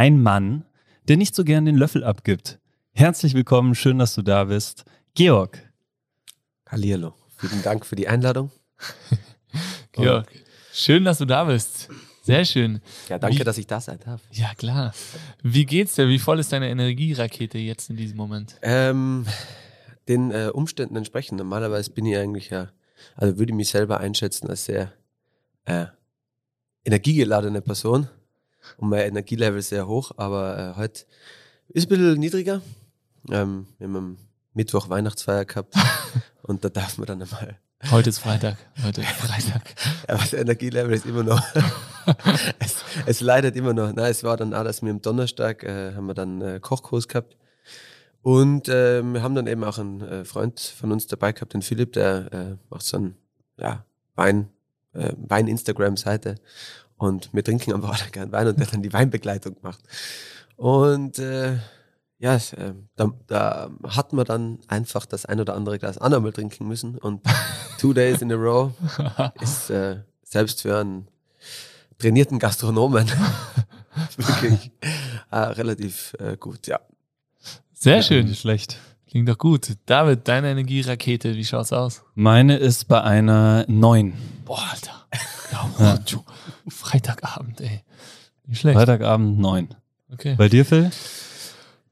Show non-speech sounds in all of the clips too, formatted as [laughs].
ein Mann, der nicht so gern den Löffel abgibt. Herzlich willkommen, schön, dass du da bist. Georg. Hallihallo. Vielen Dank für die Einladung. [laughs] Georg, schön, dass du da bist. Sehr schön. Ja, danke, Wie- dass ich da sein darf. Ja, klar. Wie geht's dir? Wie voll ist deine Energierakete jetzt in diesem Moment? Ähm, den äh, Umständen entsprechend. Normalerweise bin ich eigentlich ja, also würde ich mich selber einschätzen als sehr äh, energiegeladene Person und mein Energielevel sehr hoch, aber äh, heute ist ein bisschen niedriger. Ähm, wir haben am Mittwoch Weihnachtsfeier gehabt [laughs] und da darf man dann einmal Heute ist Freitag. Heute ist [laughs] Freitag. Ja, aber das Energielevel ist immer noch. [laughs] es, es leidet immer noch. Nein, es war dann auch, dass wir am Donnerstag äh, haben wir dann äh, Kochkurs gehabt. Und äh, wir haben dann eben auch einen äh, Freund von uns dabei gehabt, den Philipp, der äh, macht so ein ja, Wein, äh, Wein-Instagram-Seite. Und wir trinken einfach [laughs] alle gern Wein und der dann die Weinbegleitung gemacht. Und äh, ja, es, äh, da, da hat man dann einfach das ein oder andere Glas auch noch mal trinken müssen. Und [laughs] two days in a row ist äh, selbst für einen trainierten Gastronomen [laughs] wirklich äh, relativ äh, gut, ja. Sehr schön. Nicht schlecht. Klingt doch gut. David, deine Energierakete, wie schaut's aus? Meine ist bei einer 9. Boah, Alter. Ja, du. Freitagabend, ey. Nicht schlecht. Freitagabend 9. Okay. Bei dir, Phil?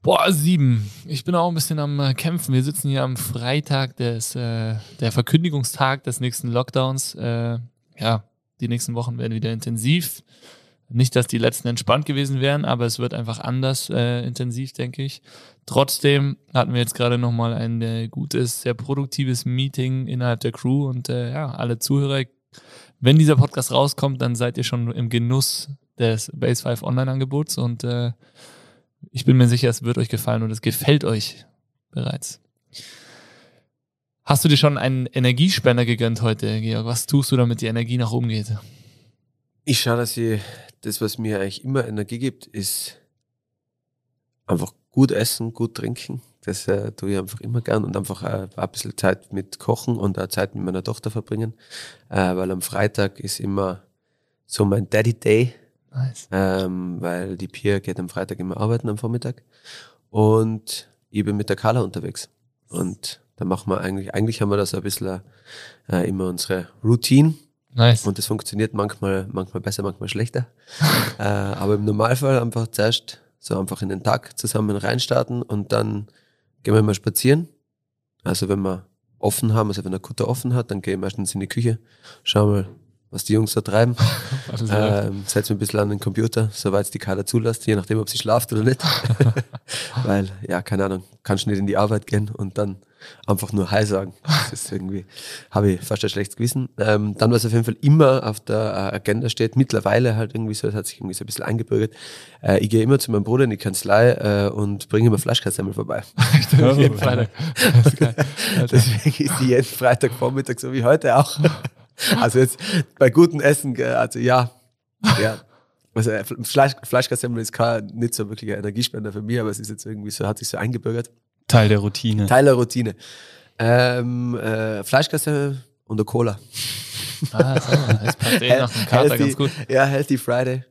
Boah, sieben. Ich bin auch ein bisschen am äh, Kämpfen. Wir sitzen hier am Freitag des, äh, der Verkündigungstag des nächsten Lockdowns. Äh, ja, die nächsten Wochen werden wieder intensiv. Nicht, dass die letzten entspannt gewesen wären, aber es wird einfach anders äh, intensiv, denke ich. Trotzdem hatten wir jetzt gerade nochmal ein äh, gutes, sehr produktives Meeting innerhalb der Crew und äh, ja, alle Zuhörer, wenn dieser Podcast rauskommt, dann seid ihr schon im Genuss des Base 5 Online-Angebots und äh, ich bin mir sicher, es wird euch gefallen und es gefällt euch bereits. Hast du dir schon einen Energiespender gegönnt heute, Georg? Was tust du, damit die Energie nach oben geht? Ich schaue, dass ich das, was mir eigentlich immer Energie gibt, ist einfach gut essen, gut trinken. Das äh, tue ich einfach immer gern und einfach äh, ein bisschen Zeit mit Kochen und auch Zeit mit meiner Tochter verbringen. Äh, weil am Freitag ist immer so mein Daddy Day. Nice. ähm, weil die Pia geht am Freitag immer arbeiten am Vormittag und ich bin mit der Carla unterwegs. Und da machen wir eigentlich, eigentlich haben wir das ein bisschen äh, immer unsere Routine Nice. und das funktioniert manchmal, manchmal besser, manchmal schlechter. [laughs] äh, aber im Normalfall einfach zuerst so einfach in den Tag zusammen reinstarten und dann gehen wir mal spazieren. Also wenn wir offen haben, also wenn der Kutter offen hat, dann gehe ich meistens in die Küche, schau mal, was die Jungs da treiben. [laughs] Ähm, setze mich ein bisschen an den Computer, soweit es die Kader zulässt, je nachdem, ob sie schlaft oder nicht. [laughs] Weil, ja, keine Ahnung, kannst nicht in die Arbeit gehen und dann einfach nur Hi sagen. [laughs] Das ist irgendwie, habe ich fast ein schlechtes Gewissen. Ähm, dann, was auf jeden Fall immer auf der äh, Agenda steht, mittlerweile halt irgendwie so, das hat sich irgendwie so ein bisschen eingebürgert. Äh, ich gehe immer zu meinem Bruder in die Kanzlei äh, und bringe immer Fleischkassemmel vorbei. [laughs] jeden Freitag. Das ist geil. Deswegen ist die jeden Freitagvormittag so wie heute auch. [laughs] Also jetzt bei gutem Essen, also ja, ja. Also äh, Fleisch, Fleischkassemmel ist kein, nicht so wirklich ein Energiespender für mich, aber es ist jetzt irgendwie so, hat sich so eingebürgert. Teil der Routine. Teil der Routine. Ähm, äh, Fleischkassemmel und eine Cola. Ah, so, das passt eh nach dem Kater Healthy- ganz gut. Ja, Healthy Friday.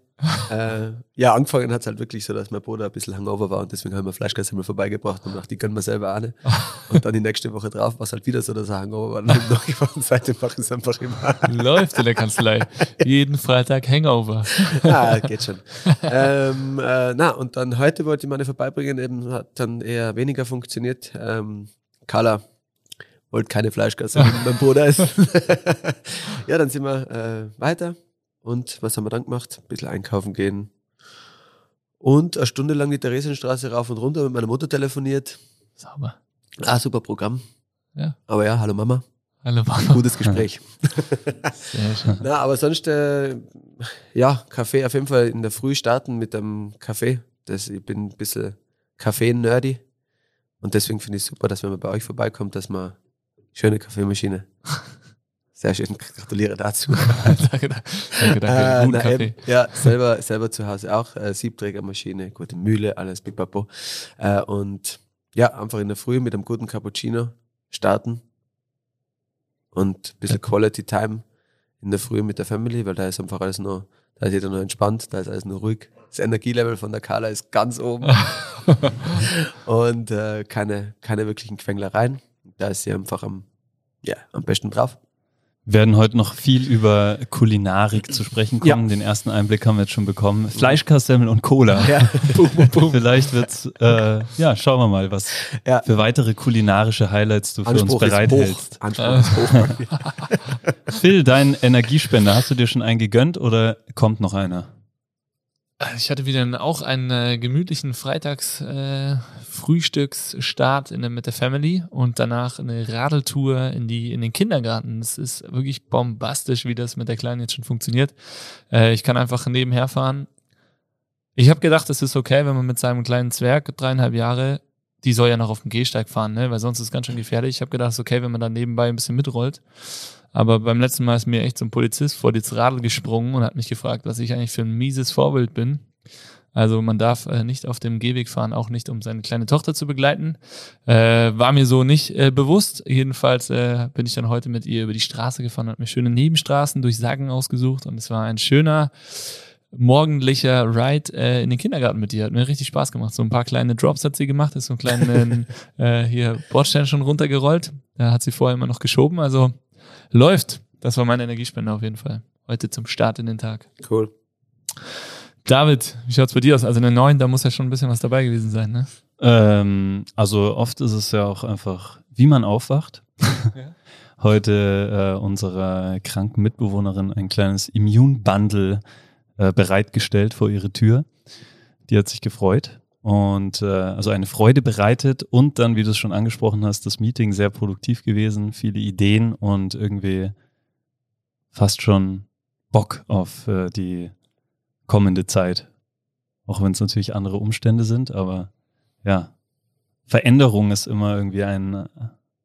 Äh, ja, angefangen hat es halt wirklich so, dass mein Bruder ein bisschen hangover war und deswegen haben wir Fleischkassemmel vorbeigebracht und dachte, die können wir selber auch [laughs] nicht. Und dann die nächste Woche drauf war es halt wieder so, dass er hangover war und dann noch gemacht und seitdem mache ich es einfach immer. Läuft in der Kanzlei. [laughs] Jeden Freitag Hangover. [laughs] ah, geht schon. ähm, äh, na, und dann heute wollte ich meine vorbeibringen, eben hat dann eher weniger funktioniert. Ähm, Carla wollte keine Fleischgasse mit meinem Bruder essen. ja, dann sind wir äh, weiter. Und was haben wir dann gemacht? Ein bisschen einkaufen gehen. Und eine Stunde lang die Theresienstraße rauf und runter mit meiner Mutter telefoniert. Sauber. Ah, super Programm. Ja. Aber ja, hallo Mama. Hallo Mama. Gutes Gespräch. [laughs] Sehr schön. Na, aber sonst, äh, ja, Kaffee auf jeden Fall in der Früh starten mit einem Kaffee. Das, ich bin ein bisschen Kaffee-nerdy. Und deswegen finde ich es super, dass wenn man bei euch vorbeikommt, dass man schöne Kaffeemaschine. Sehr schön, gratuliere dazu. [laughs] danke, danke, danke. Äh, Guten na, Kaffee. ja, selber, selber zu Hause auch. Äh, Siebträgermaschine, gute Mühle, alles pipapo. Äh, und ja, einfach in der Früh mit einem guten Cappuccino starten und ein bisschen Quality Time in der Früh mit der Family, weil da ist einfach alles noch, da ist jeder noch entspannt, da ist alles nur ruhig. Das Energielevel von der Carla ist ganz oben [laughs] und äh, keine, keine wirklichen Quenglereien. Da ist sie einfach am, ja, am besten drauf. Wir werden heute noch viel über Kulinarik zu sprechen kommen. Den ersten Einblick haben wir jetzt schon bekommen. Fleischkassemmel und Cola. [laughs] Ja. Boom, boom, boom. Vielleicht wird's, äh, ja, schauen wir mal, was Ja. für weitere kulinarische Highlights du für uns Anspruch hoch. bereithältst. Anspruch ist hoch. [laughs] Phil, dein Energiespender, hast du dir schon einen gegönnt oder kommt noch einer? Ich hatte wieder auch einen äh, gemütlichen Freitags-Frühstücksstart der, mit der Family und danach eine Radeltour in, die, in den Kindergarten. Es ist wirklich bombastisch, wie das mit der Kleinen jetzt schon funktioniert. Äh, ich kann einfach nebenher fahren. Ich habe gedacht, es ist okay, wenn man mit seinem kleinen Zwerg, dreieinhalb Jahre, die soll ja noch auf dem Gehsteig fahren, ne? weil sonst ist es ganz schön gefährlich. Ich habe gedacht, es ist okay, wenn man da nebenbei ein bisschen mitrollt. Aber beim letzten Mal ist mir echt so ein Polizist vor das Radl gesprungen und hat mich gefragt, was ich eigentlich für ein mieses Vorbild bin. Also man darf äh, nicht auf dem Gehweg fahren, auch nicht um seine kleine Tochter zu begleiten. Äh, war mir so nicht äh, bewusst. Jedenfalls äh, bin ich dann heute mit ihr über die Straße gefahren, hat mir schöne Nebenstraßen durch Sagen ausgesucht und es war ein schöner morgendlicher Ride äh, in den Kindergarten mit ihr. Hat mir richtig Spaß gemacht. So ein paar kleine Drops hat sie gemacht, ist so einen kleinen [laughs] äh, hier Bordstein schon runtergerollt. Da hat sie vorher immer noch geschoben. Also läuft. Das war mein Energiespender auf jeden Fall. Heute zum Start in den Tag. Cool. David, wie schaut's bei dir aus? Also eine 9, da muss ja schon ein bisschen was dabei gewesen sein, ne? Ähm, also oft ist es ja auch einfach, wie man aufwacht. [laughs] Ja. Heute äh, unserer kranken Mitbewohnerin ein kleines Immunbundle äh, bereitgestellt vor ihre Tür. Die hat sich gefreut und äh, also eine Freude bereitet und dann, wie du es schon angesprochen hast, das Meeting sehr produktiv gewesen, viele Ideen und irgendwie fast schon Bock auf äh, die kommende Zeit. Auch wenn es natürlich andere Umstände sind, aber ja, Veränderung ist immer irgendwie ein äh,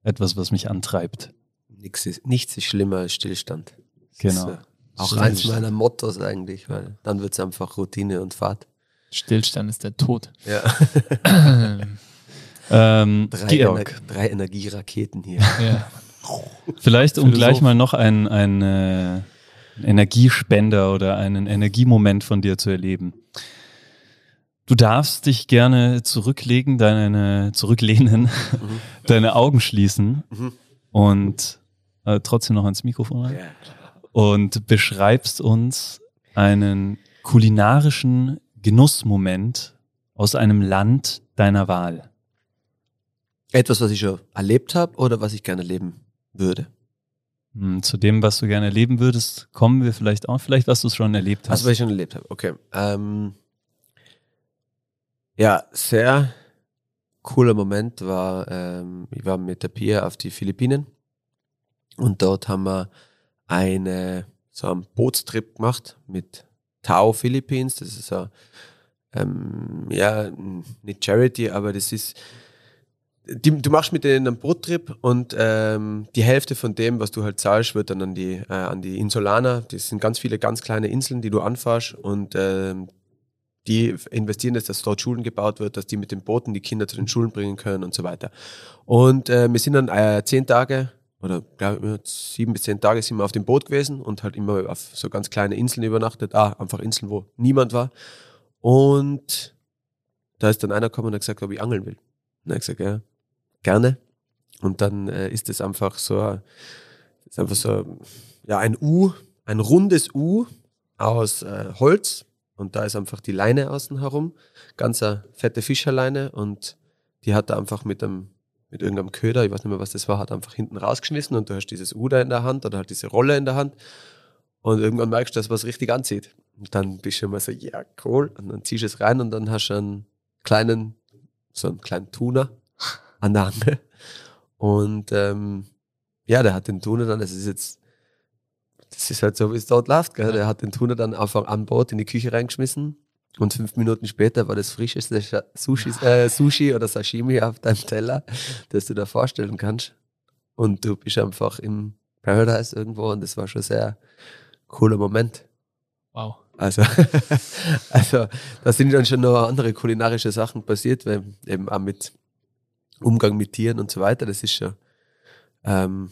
etwas, was mich antreibt. Nichts ist, nichts ist schlimmer als Stillstand. Das Genau. Ist, äh, auch Stimmt. eins meiner Mottos eigentlich, weil dann wird es einfach Routine und Fahrt. Stillstand ist der Tod. Ja. [clears throat] Ähm, Drei, Ener drei Energieraketen hier. ja. vielleicht um Philosoph. gleich mal noch einen, einen äh, Energiespender oder einen Energiemoment von dir zu erleben. Du darfst dich gerne zurücklegen, deine, zurücklehnen, Mhm. [laughs] deine Augen schließen Mhm. und äh, trotzdem noch ans Mikrofon rein. Ja. und beschreibst uns einen kulinarischen Genussmoment aus einem Land deiner Wahl. Etwas, was ich schon erlebt habe oder was ich gerne erleben würde. Hm, Zu dem, was du gerne erleben würdest, kommen wir vielleicht auch. Vielleicht, was du schon erlebt hast. Also, was ich schon erlebt habe. Okay. Ähm, ja, sehr cooler Moment war, ähm, ich war mit der Pia auf die Philippinen und dort haben wir eine, so einen Bootstrip gemacht mit Tau Philippines. Das ist so, ähm, ja, nicht Charity, aber das ist, die, du machst mit denen einen Boottrip und ähm, die Hälfte von dem, was du halt zahlst, wird dann an die, äh, an die Insulaner. Das sind ganz viele ganz kleine Inseln, die du anfährst und ähm, die investieren jetzt, dass dort Schulen gebaut wird, dass die mit den Booten die Kinder zu den Schulen bringen können und so weiter. Und äh, wir sind dann äh, zehn Tage oder glaube sieben bis zehn Tage sind wir auf dem Boot gewesen und halt immer auf so ganz kleine Inseln übernachtet. Ah, einfach Inseln, wo niemand war. Und da ist dann einer gekommen und hat gesagt, ob ich angeln will. Und ich gesagt, ja, gerne. Und dann äh, ist es einfach so, ist einfach so, ja, ein U, ein rundes U aus äh, Holz. Und da ist einfach die Leine außen herum, ganz eine fette Fischerleine. Und die hat er einfach mit einem, mit irgendeinem Köder, ich weiß nicht mehr, was das war, hat einfach hinten rausgeschmissen und du hast dieses U da in der Hand oder halt diese Rolle in der Hand. Und irgendwann merkst du, dass was richtig anzieht. Und dann bist du immer so, ja, cool. Und dann ziehst du es rein und dann hast du einen kleinen, so einen kleinen Tuner an der Angel. Und ähm, ja, der hat den Tuner dann, das ist jetzt, das ist halt so, wie es dort läuft, gell? der hat den Tuner dann einfach an Bord in die Küche reingeschmissen und fünf Minuten später war das frischeste Sushi, äh, Sushi oder Sashimi auf deinem Teller, das du dir vorstellen kannst. Und du bist einfach im Paradise irgendwo und das war schon sehr cooler Moment. Wow. Also, [laughs] also da sind dann schon noch andere kulinarische Sachen passiert, weil eben auch mit Umgang mit Tieren und so weiter, das ist schon, ähm,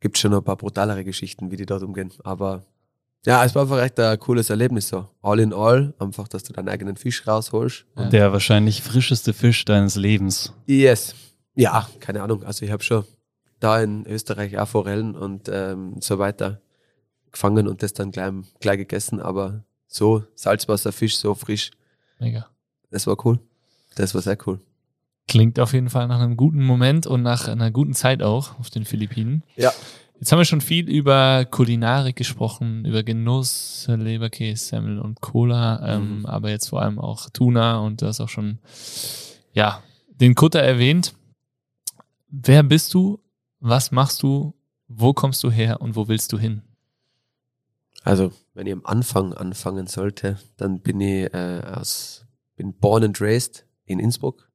gibt schon noch ein paar brutalere Geschichten, wie die dort umgehen. Aber ja, es war einfach echt ein cooles Erlebnis so. All in all, einfach, dass du deinen eigenen Fisch rausholst. Und der wahrscheinlich frischeste Fisch deines Lebens. Yes. Ja, keine Ahnung. Also ich habe schon da in Österreich auch Forellen und ähm, so weiter gefangen und das dann gleich, gleich gegessen. Aber so Salzwasserfisch, so frisch. Mega. Das war cool. Das war sehr cool. Klingt auf jeden Fall nach einem guten Moment und nach einer guten Zeit auch auf den Philippinen. Ja. Jetzt haben wir schon viel über Kulinarik gesprochen, über Genuss, Leberkäse, Semmel und Cola, ähm, Mhm. aber jetzt vor allem auch Tuna und du hast auch schon, ja, den Kutter erwähnt. Wer bist du? Was machst du? Wo kommst du her und wo willst du hin? Also, wenn ich am Anfang anfangen sollte, dann bin ich äh, aus, bin born and raised in Innsbruck,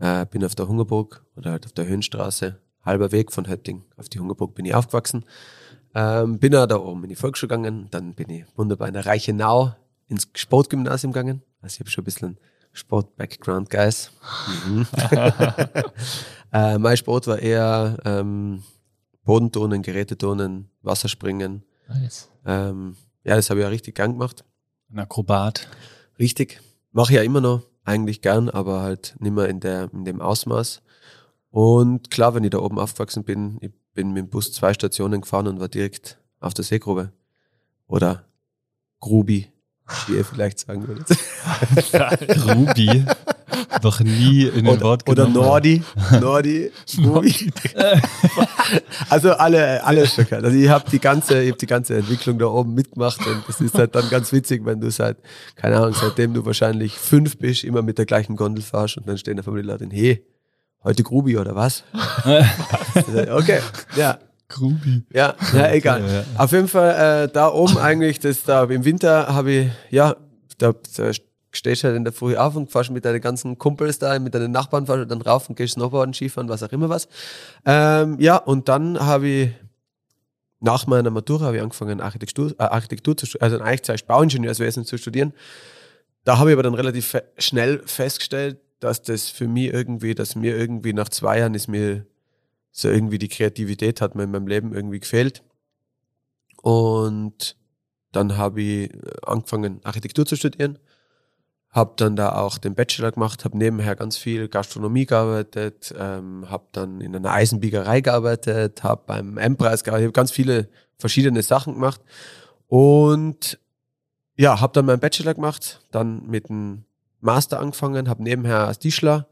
äh, bin auf der Hungerburg oder halt auf der Höhenstraße, halber Weg von Hötting auf die Hungerburg bin ich aufgewachsen. Ähm, bin da oben in die Volksschule gegangen, dann bin ich wunderbar in der Reichenau ins Sportgymnasium gegangen. Also ich habe schon ein bisschen Sport-Background, Guys. Mhm. [laughs] äh, mein Sport war eher ähm, Bodenturnen, Geräteturnen, Wasserspringen, Nice. ähm, ja, das habe ich ja richtig gern gemacht. Ein Akrobat. Richtig. Mache ich ja immer noch eigentlich gern, aber halt nicht mehr in, der, in dem Ausmaß. Und klar, wenn ich da oben aufgewachsen bin, ich bin mit dem Bus zwei Stationen gefahren und war direkt auf der Seegrube. Oder Grubi, wie ihr vielleicht sagen würdet. [laughs] Ruby. Noch nie in den Oder, Wort oder. Nordi. Nordi. [laughs] Grubi. [laughs] also alle, alle schon. Also ich habe die ganze, ich habe die ganze Entwicklung da oben mitgemacht und das ist halt dann ganz witzig, wenn du seit, keine Ahnung, seitdem du wahrscheinlich fünf bist, immer mit der gleichen Gondel fahrst und dann stehen auf einmal die Leute, hey, heute Grubi oder was? [laughs] okay, ja. Grubi. Ja, ja, egal. ja. Auf jeden Fall äh, da oben [laughs] eigentlich, das da im Winter habe ich, ja, da, da stehst du halt in der Früh auf und fährst mit deinen ganzen Kumpels da, mit deinen Nachbarn fährst du dann rauf und gehst Snowboarden, Skifahren, was auch immer was. Ähm, ja, und dann habe ich nach meiner Matura habe ich angefangen Architektur, äh, Architektur zu studieren, also eigentlich zuerst Bauingenieurswesen zu studieren. Da habe ich aber dann relativ fe schnell festgestellt, dass das für mich irgendwie, dass mir irgendwie nach zwei Jahren ist mir so irgendwie die Kreativität hat mir in meinem Leben irgendwie gefehlt. Und dann habe ich äh, angefangen, Architektur zu studieren. Habe dann da auch den Bachelor gemacht, habe nebenher ganz viel Gastronomie gearbeitet, ähm, habe dann in einer Eisenbiegerei gearbeitet, habe beim M-Preis gearbeitet, habe ganz viele verschiedene Sachen gemacht. Und ja, habe dann meinen Bachelor gemacht, dann mit dem Master angefangen, habe nebenher als Tischler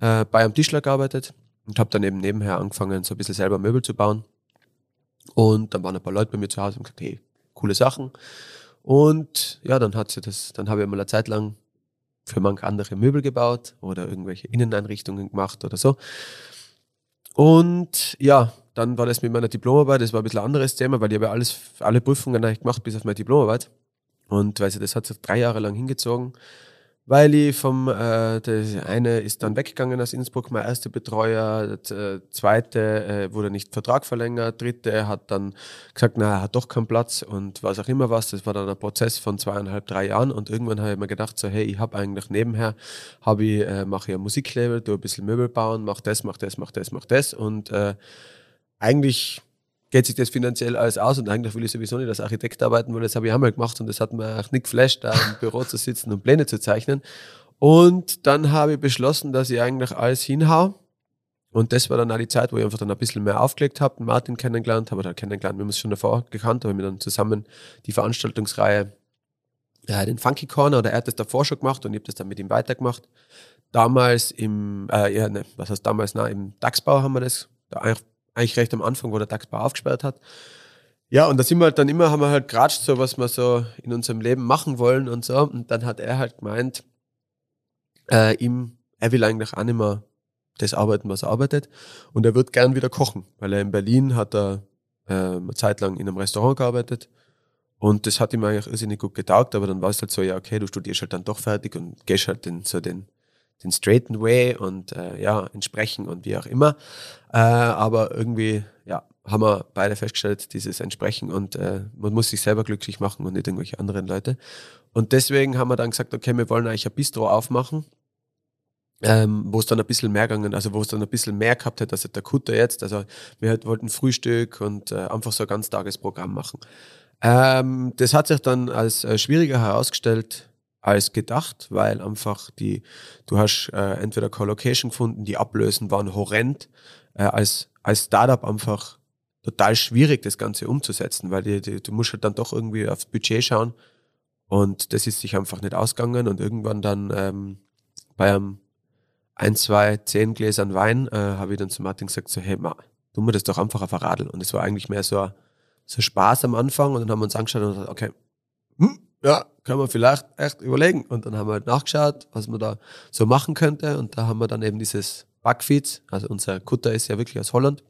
äh, bei einem Tischler gearbeitet und habe dann eben nebenher angefangen, so ein bisschen selber Möbel zu bauen. Und dann waren ein paar Leute bei mir zu Hause und gesagt, hey, coole Sachen. Und ja, dann hat sie das, dann habe ich mal eine Zeit lang für manche andere Möbel gebaut oder irgendwelche Inneneinrichtungen gemacht oder so. Und ja, dann war das mit meiner Diplomarbeit, das war ein bisschen ein anderes Thema, weil ich habe ja alles, alle Prüfungen eigentlich gemacht, bis auf meine Diplomarbeit. Und weil sie das hat sich drei Jahre lang hingezogen, weil ich vom, äh, der eine ist dann weggegangen aus Innsbruck, mein erster Betreuer, der äh, zweite äh, wurde nicht Vertrag verlängert, dritte hat dann gesagt, na, er hat doch keinen Platz und was auch immer was. Das war dann ein Prozess von zweieinhalb, drei Jahren und irgendwann habe ich mir gedacht, so hey, ich habe eigentlich nebenher, habe ich, äh, mache ich ein Musiklabel, tu ein bisschen Möbel bauen, mach das, mach das, mach das, mach das und äh, eigentlich geht sich das finanziell alles aus und eigentlich will ich sowieso nicht als Architekt arbeiten, weil das habe ich einmal gemacht und das hat mir auch nicht geflasht, da im Büro zu sitzen und Pläne zu zeichnen. Und dann habe ich beschlossen, dass ich eigentlich alles hinhau. Und das war dann auch die Zeit, wo ich einfach dann ein bisschen mehr aufgelegt habe, Martin kennengelernt habe, oder kennengelernt, wir haben es schon davor gekannt, aber wir dann zusammen die Veranstaltungsreihe, ja, den Funky Corner, oder er hat das davor schon gemacht und ich habe das dann mit ihm weitergemacht. Damals im, äh, ja, ne, was heißt damals, na, im DAX-Bau haben wir das, da eigentlich, recht am Anfang, wo der DAX-Bau aufgesperrt hat. Ja, und da sind wir halt dann immer, haben wir halt geratscht, so was wir so in unserem Leben machen wollen und so. Und dann hat er halt gemeint, äh, ihm, er will eigentlich auch nicht mehr das arbeiten, was er arbeitet. Und er wird gern wieder kochen, weil er in Berlin hat er äh, eine Zeit lang in einem Restaurant gearbeitet. Und das hat ihm eigentlich irrsinnig gut getaugt, aber dann war es halt so, ja, okay, du studierst halt dann doch fertig und gehst halt den, so den, den straighten way und äh, ja, entsprechen und wie auch immer. Äh, aber irgendwie, ja, haben wir beide festgestellt, dieses Entsprechen und äh, man muss sich selber glücklich machen und nicht irgendwelche anderen Leute. Und deswegen haben wir dann gesagt, okay, wir wollen eigentlich ein Bistro aufmachen ähm, wo es dann ein bisschen mehr gegangen, also wo es dann ein bisschen mehr gehabt hat, als der Kutter jetzt. Also wir halt wollten Frühstück und äh, einfach so ein ganz Tagesprogramm machen. Ähm, das hat sich dann als äh, schwieriger herausgestellt als gedacht, weil einfach die, du hast äh, entweder Collocation gefunden, die Ablösen waren horrend, äh, als, als Startup einfach total schwierig, das Ganze umzusetzen, weil die, die, du musst halt dann doch irgendwie aufs Budget schauen. Und das ist sich einfach nicht ausgegangen. Und irgendwann dann ähm, bei einem ein, zwei, zehn Gläsern Wein, äh, habe ich dann zu Martin gesagt, so, hey, ma, tun wir das doch einfach auf ein Radl. Und es war eigentlich mehr so, so Spaß am Anfang. Und dann haben wir uns angeschaut und gesagt, okay, hm, ja, können wir vielleicht echt überlegen. Und dann haben wir halt nachgeschaut, was man da so machen könnte. Und da haben wir dann eben dieses Backfeeds, also unser Kutter ist ja wirklich aus Holland,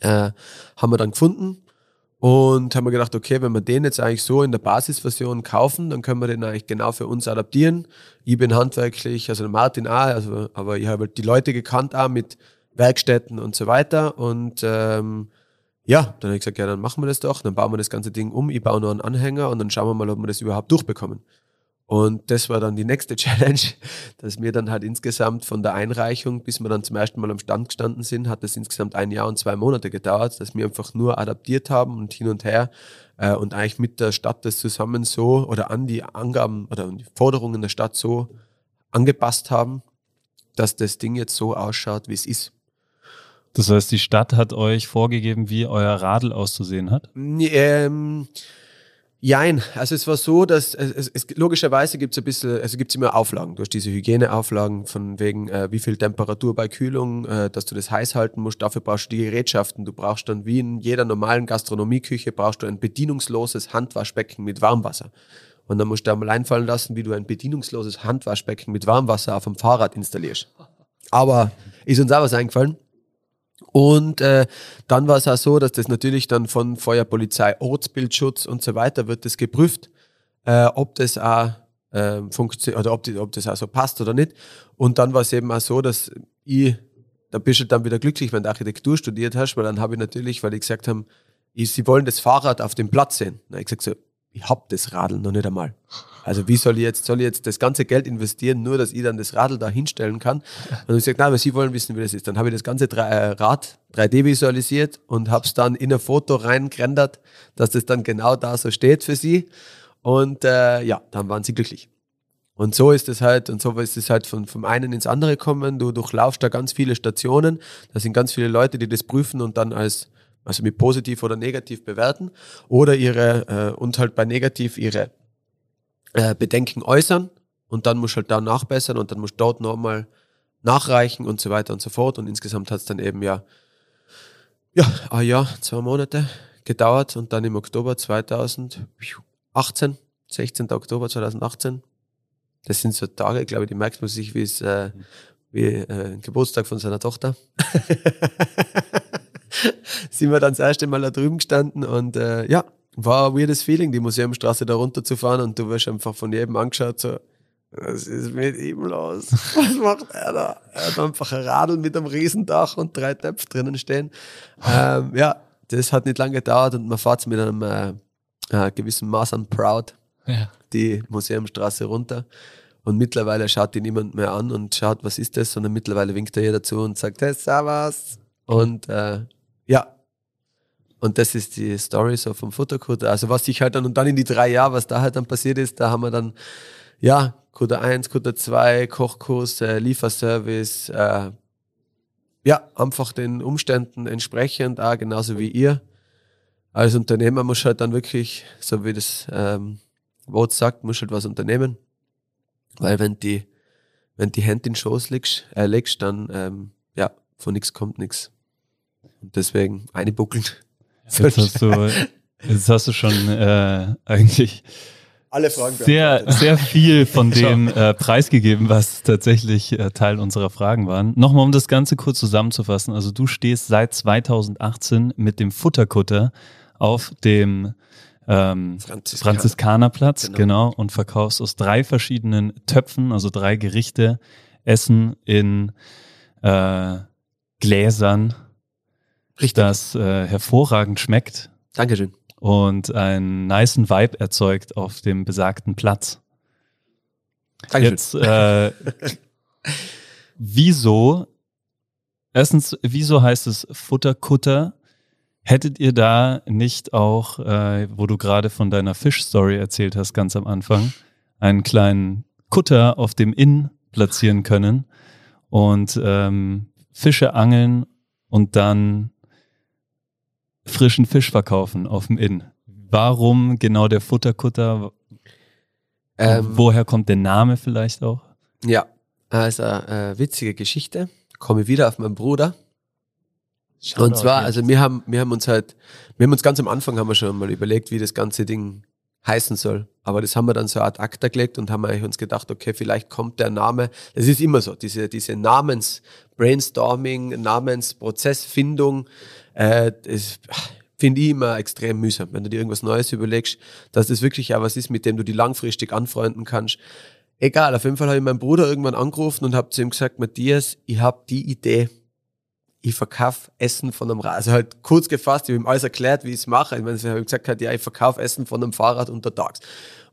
äh, haben wir dann gefunden und haben wir gedacht, okay, wenn wir den jetzt eigentlich so in der Basisversion kaufen, dann können wir den eigentlich genau für uns adaptieren. Ich bin handwerklich, also Martin auch, also, aber ich habe halt die Leute gekannt auch mit Werkstätten und so weiter. Und ähm, ja, dann habe ich gesagt, ja, dann machen wir das doch, dann bauen wir das ganze Ding um, ich baue nur einen Anhänger und dann schauen wir mal, ob wir das überhaupt durchbekommen. Und das war dann die nächste [laughs] Challenge, dass wir dann halt insgesamt von der Einreichung, bis wir dann zum ersten Mal am Stand gestanden sind, hat das insgesamt ein Jahr und zwei Monate gedauert, dass wir einfach nur adaptiert haben und hin und her äh, und eigentlich mit der Stadt das zusammen so oder an die Angaben oder an die Forderungen der Stadt so angepasst haben, dass das Ding jetzt so ausschaut, wie es ist. Das heißt, die Stadt hat euch vorgegeben, wie euer Radl auszusehen hat? Ähm, Jein, also es war so, dass es, es logischerweise gibt es ein bisschen, also gibt es immer Auflagen. Du hast diese Hygieneauflagen von wegen, äh, wie viel Temperatur bei Kühlung, äh, dass du das heiß halten musst. Dafür brauchst du die Gerätschaften. Du brauchst dann wie in jeder normalen Gastronomieküche brauchst du ein bedienungsloses Handwaschbecken mit Warmwasser. Und dann musst du einmal einfallen lassen, wie du ein bedienungsloses Handwaschbecken mit Warmwasser auf dem Fahrrad installierst. Aber ist uns auch was eingefallen. Und äh, dann war es auch so, dass das natürlich dann von Feuerpolizei, Ortsbildschutz und so weiter wird das geprüft, äh, ob das auch äh, funktioniert oder ob, die, ob das auch so passt oder nicht. Und dann war es eben auch so, dass ich, da bist du dann wieder glücklich, wenn du Architektur studiert hast, weil dann habe ich natürlich, weil ich gesagt haben, ich, sie wollen das Fahrrad auf dem Platz sehen. Na, ich gesagt so, ich hab das Radl noch nicht einmal. Also wie soll ich jetzt, soll ich jetzt das ganze Geld investieren, nur dass ich dann das Radl da hinstellen kann? Und ich gesagt, nein, aber Sie wollen wissen, wie das ist. Dann habe ich das ganze äh, Rad 3D visualisiert und habe es dann in ein Foto reingerendert, dass das dann genau da so steht für Sie. Und äh, ja, dann waren sie glücklich. Und so ist es halt, und so ist es halt von, vom einen ins andere kommen. Du durchlaufst da ganz viele Stationen. Da sind ganz viele Leute, die das prüfen und dann als, also mit positiv oder negativ bewerten. Oder ihre, äh, und halt bei negativ ihre äh, Bedenken äußern und dann musst du halt da nachbessern und dann musst du dort nochmal nachreichen und so weiter und so fort. Und insgesamt hat es dann eben ja, ja, ein Jahr, zwei Monate gedauert und dann im Oktober 2018, 16. Oktober 2018, das sind so Tage, glaube ich, die merkt man sich wie es äh, wie äh, Geburtstag von seiner Tochter. [laughs] sind wir dann das erste Mal da drüben gestanden und äh, ja, war ein weirdes Feeling, die Museumstraße da runter zu fahren und du wirst einfach von jedem angeschaut, so, was ist mit ihm los? [laughs] Was macht er da? Er hat einfach ein Radl mit einem Riesendach und drei Töpfe drinnen stehen. Ähm, ja, das hat nicht lange gedauert und man fährt mit einem äh, äh, gewissen Maß an Proud ja. die Museumstraße runter. Und mittlerweile schaut ihn niemand mehr an und schaut, was ist das, sondern mittlerweile winkt er jeder zu und sagt, hey, servus. Und äh, ja, und das ist die Story so vom Futterkutter. Also was sich halt dann und dann in die drei Jahre, was da halt dann passiert ist, da haben wir dann, ja, Kutter 1, Kutter 2, Kochkurs, äh, Lieferservice, äh, ja, einfach den Umständen entsprechend, auch genauso wie ihr. Als Unternehmer muss halt dann wirklich, so wie das ähm, Wort sagt, muss halt was unternehmen. Weil wenn die, wenn die Hände in den Schoß legst, äh, legst dann ähm, ja, von nichts kommt nichts. Und deswegen eine buckeln. Jetzt hast du, jetzt hast du schon äh, eigentlich alle Fragen sehr, sehr viel von dem äh, preisgegeben, was tatsächlich äh, Teil unserer Fragen waren. Nochmal, um das Ganze kurz zusammenzufassen. Also du stehst seit 2018 mit dem Futterkutter auf dem ähm, Franziskaner. Franziskanerplatz, Genau. genau. und verkaufst aus drei verschiedenen Töpfen, also drei Gerichte, Essen in äh, Gläsern, Richtig. das äh, hervorragend schmeckt Dankeschön. und einen nicen Vibe erzeugt auf dem besagten Platz. Dankeschön. Jetzt, äh, [laughs] wieso, erstens, wieso heißt es Futterkutter? Hättet ihr da nicht auch, äh, wo du gerade von deiner Fischstory erzählt hast, ganz am Anfang, einen kleinen Kutter auf dem Inn platzieren können und ähm, Fische angeln und dann frischen Fisch verkaufen auf dem Inn? Warum genau der Futterkutter? Ähm, Woher kommt der Name vielleicht auch? Ja, also äh, witzige Geschichte. Komme wieder auf meinen Bruder. Und zwar, also wir haben, wir haben uns halt, wir haben uns ganz am Anfang haben wir schon mal überlegt, wie das ganze Ding heißen soll. Aber das haben wir dann so ad acta gelegt und haben eigentlich uns gedacht, okay, vielleicht kommt der Name. Das ist immer so, diese, diese Namens-Brainstorming, Namensprozessfindung, äh, das finde ich immer extrem mühsam, wenn du dir irgendwas Neues überlegst, dass das wirklich auch was ist, mit dem du die langfristig anfreunden kannst. Egal, auf jeden Fall habe ich meinen Bruder irgendwann angerufen und habe zu ihm gesagt, Matthias, ich habe die Idee, ich verkaufe Essen von einem Rad. Also halt kurz gefasst, ich habe ihm alles erklärt, wie ich es mache. Ich meine, ich habe gesagt, ja, ich verkaufe Essen von einem Fahrrad untertags.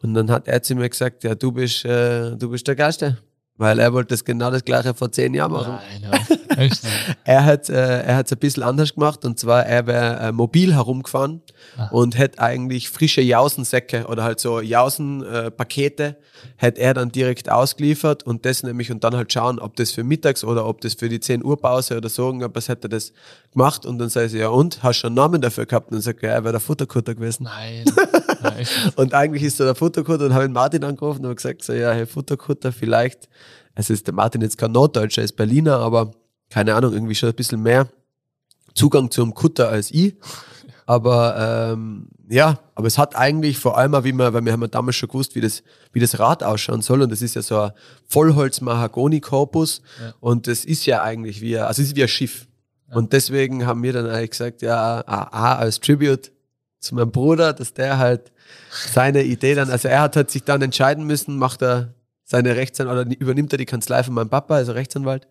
Und dann hat er zu mir gesagt, ja, du bist, äh, du bist der Geilste. Weil er wollte das genau das gleiche vor zehn Jahren machen. Nein. Echt? [laughs] Er hat äh, er hat's ein bisschen anders gemacht und zwar er wäre äh, mobil herumgefahren Ah. und hätte eigentlich frische Jausensäcke oder halt so Jausenpakete äh, Pakete hätte er dann direkt ausgeliefert und das nämlich und dann halt schauen, ob das für mittags oder ob das für die 10 Uhr Pause oder so irgendwas hätte er das gemacht und dann sage ich ja und hast schon einen Namen dafür gehabt und dann sagt er, ja, er wäre der Futterkutter gewesen. Nein. Ja? Und eigentlich ist so der Futterkutter und habe den Martin angerufen und habe gesagt, so, ja, hey, Futterkutter, vielleicht, also ist der Martin jetzt kein Norddeutscher, ist Berliner, aber keine Ahnung, irgendwie schon ein bisschen mehr Zugang zum Kutter als ich. Aber ähm, ja, aber es hat eigentlich vor allem auch, wie wir, weil wir haben ja damals schon gewusst, wie das, wie das Rad ausschauen soll. Und das ist ja so ein Vollholz-Mahagoni-Korpus. Ja. Und das ist ja eigentlich wie, ein- also es ist wie ein Schiff. Und deswegen haben wir dann eigentlich gesagt, ja, A, A, als Tribute zu meinem Bruder, dass der halt seine Idee dann, also er hat halt sich dann entscheiden müssen, macht er seine Rechtsanwalt oder übernimmt er die Kanzlei von meinem Papa, also Rechtsanwalt,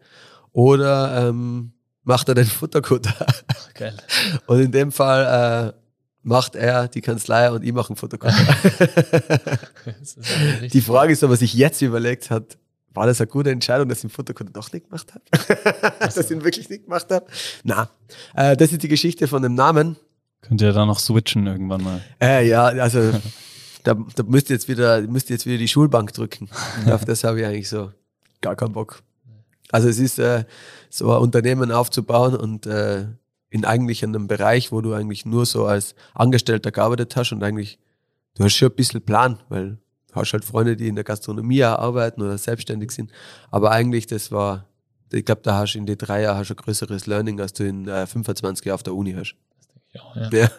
oder ähm, macht er den Futterkutter. Geil. [laughs] Und in dem Fall äh, macht er die Kanzlei und ich mache einen Futterkutter. [laughs] Die Frage ist aber, was sich jetzt überlegt hat, war das eine gute Entscheidung, dass ich den Futterkutter doch nicht gemacht habe? [laughs] dass ich ihn wirklich nicht gemacht habe? Na, äh, das ist die Geschichte von dem Namen. Könnt ihr da noch switchen irgendwann mal? Äh, ja, also [laughs] da, da müsst ihr jetzt wieder, müsst ihr jetzt wieder die Schulbank drücken. [laughs] Auf das habe ich eigentlich so gar keinen Bock. Also es ist äh, so ein Unternehmen aufzubauen und äh, in eigentlich einem Bereich, wo du eigentlich nur so als Angestellter gearbeitet hast und eigentlich, du hast schon ein bisschen Plan, weil du hast halt Freunde, die in der Gastronomie arbeiten oder selbstständig sind. Aber eigentlich, das war, ich glaube, da hast du in die drei Jahren hast du ein größeres Learning, als du in äh, 25 Jahren auf der Uni hast. Ja, Ja.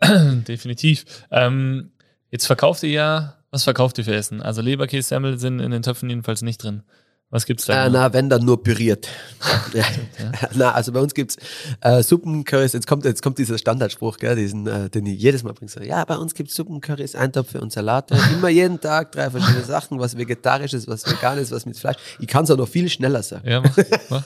ja. [clears throat] Definitiv. Ähm, jetzt verkauft ihr ja, was verkauft ihr für Essen? Also Leberkäse, Semmel sind in den Töpfen jedenfalls nicht drin. Was gibt's da? Äh, genau? na, wenn dann nur püriert. [laughs] ja. ja. [laughs] Na, also bei uns gibt's äh, Suppencurrys, jetzt kommt, jetzt kommt dieser Standardspruch, gell, diesen, äh, den ich jedes Mal bringe. Ja, bei uns gibt's Suppencurrys, Eintöpfe und Salate. Immer jeden Tag drei verschiedene [laughs] Sachen, was vegetarisch ist, was vegan ist, was mit Fleisch. Ich kann es auch noch viel schneller sagen. Ja, mach, mach.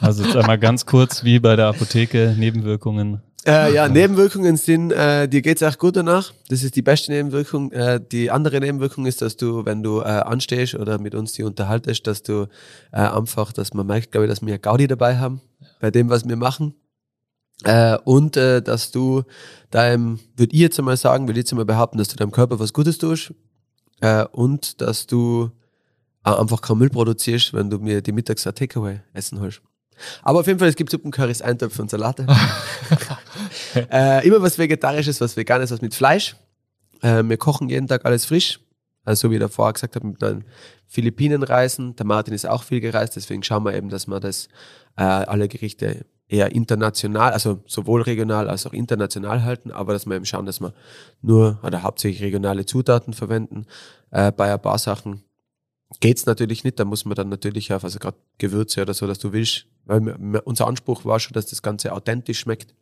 Also jetzt einmal ganz kurz, wie bei der Apotheke, Nebenwirkungen. Äh, ja, Nebenwirkungen sind, äh, dir geht's auch gut danach. Das ist die beste Nebenwirkung. Äh, die andere Nebenwirkung ist, dass du, wenn du äh, anstehst oder mit uns die unterhaltest, dass du äh, einfach, dass man merkt, glaube ich, dass wir Gaudi dabei haben bei dem, was wir machen. Äh, und äh, dass du deinem, würde ich jetzt einmal sagen, würde ich jetzt einmal behaupten, dass du deinem Körper was Gutes tust. Äh, und dass du äh, einfach keinen Müll produzierst, wenn du mir die mittags ein Takeaway essen holst. Aber auf jeden Fall, es gibt Suppencurrys, Eintöpfe und Salate. [laughs] äh, immer was Vegetarisches, was Veganes, was mit Fleisch. Äh, wir kochen jeden Tag alles frisch. Also so wie ich davor gesagt habe, mit den Philippinen reisen. Der Martin ist auch viel gereist, deswegen schauen wir eben, dass wir das äh, alle Gerichte eher international, also sowohl regional als auch international halten, aber dass wir eben schauen, dass wir nur oder hauptsächlich regionale Zutaten verwenden. Äh, bei ein paar Sachen geht's natürlich nicht, da muss man dann natürlich auf, also gerade Gewürze oder so, dass du willst, weil unser Anspruch war schon, dass das Ganze authentisch schmeckt,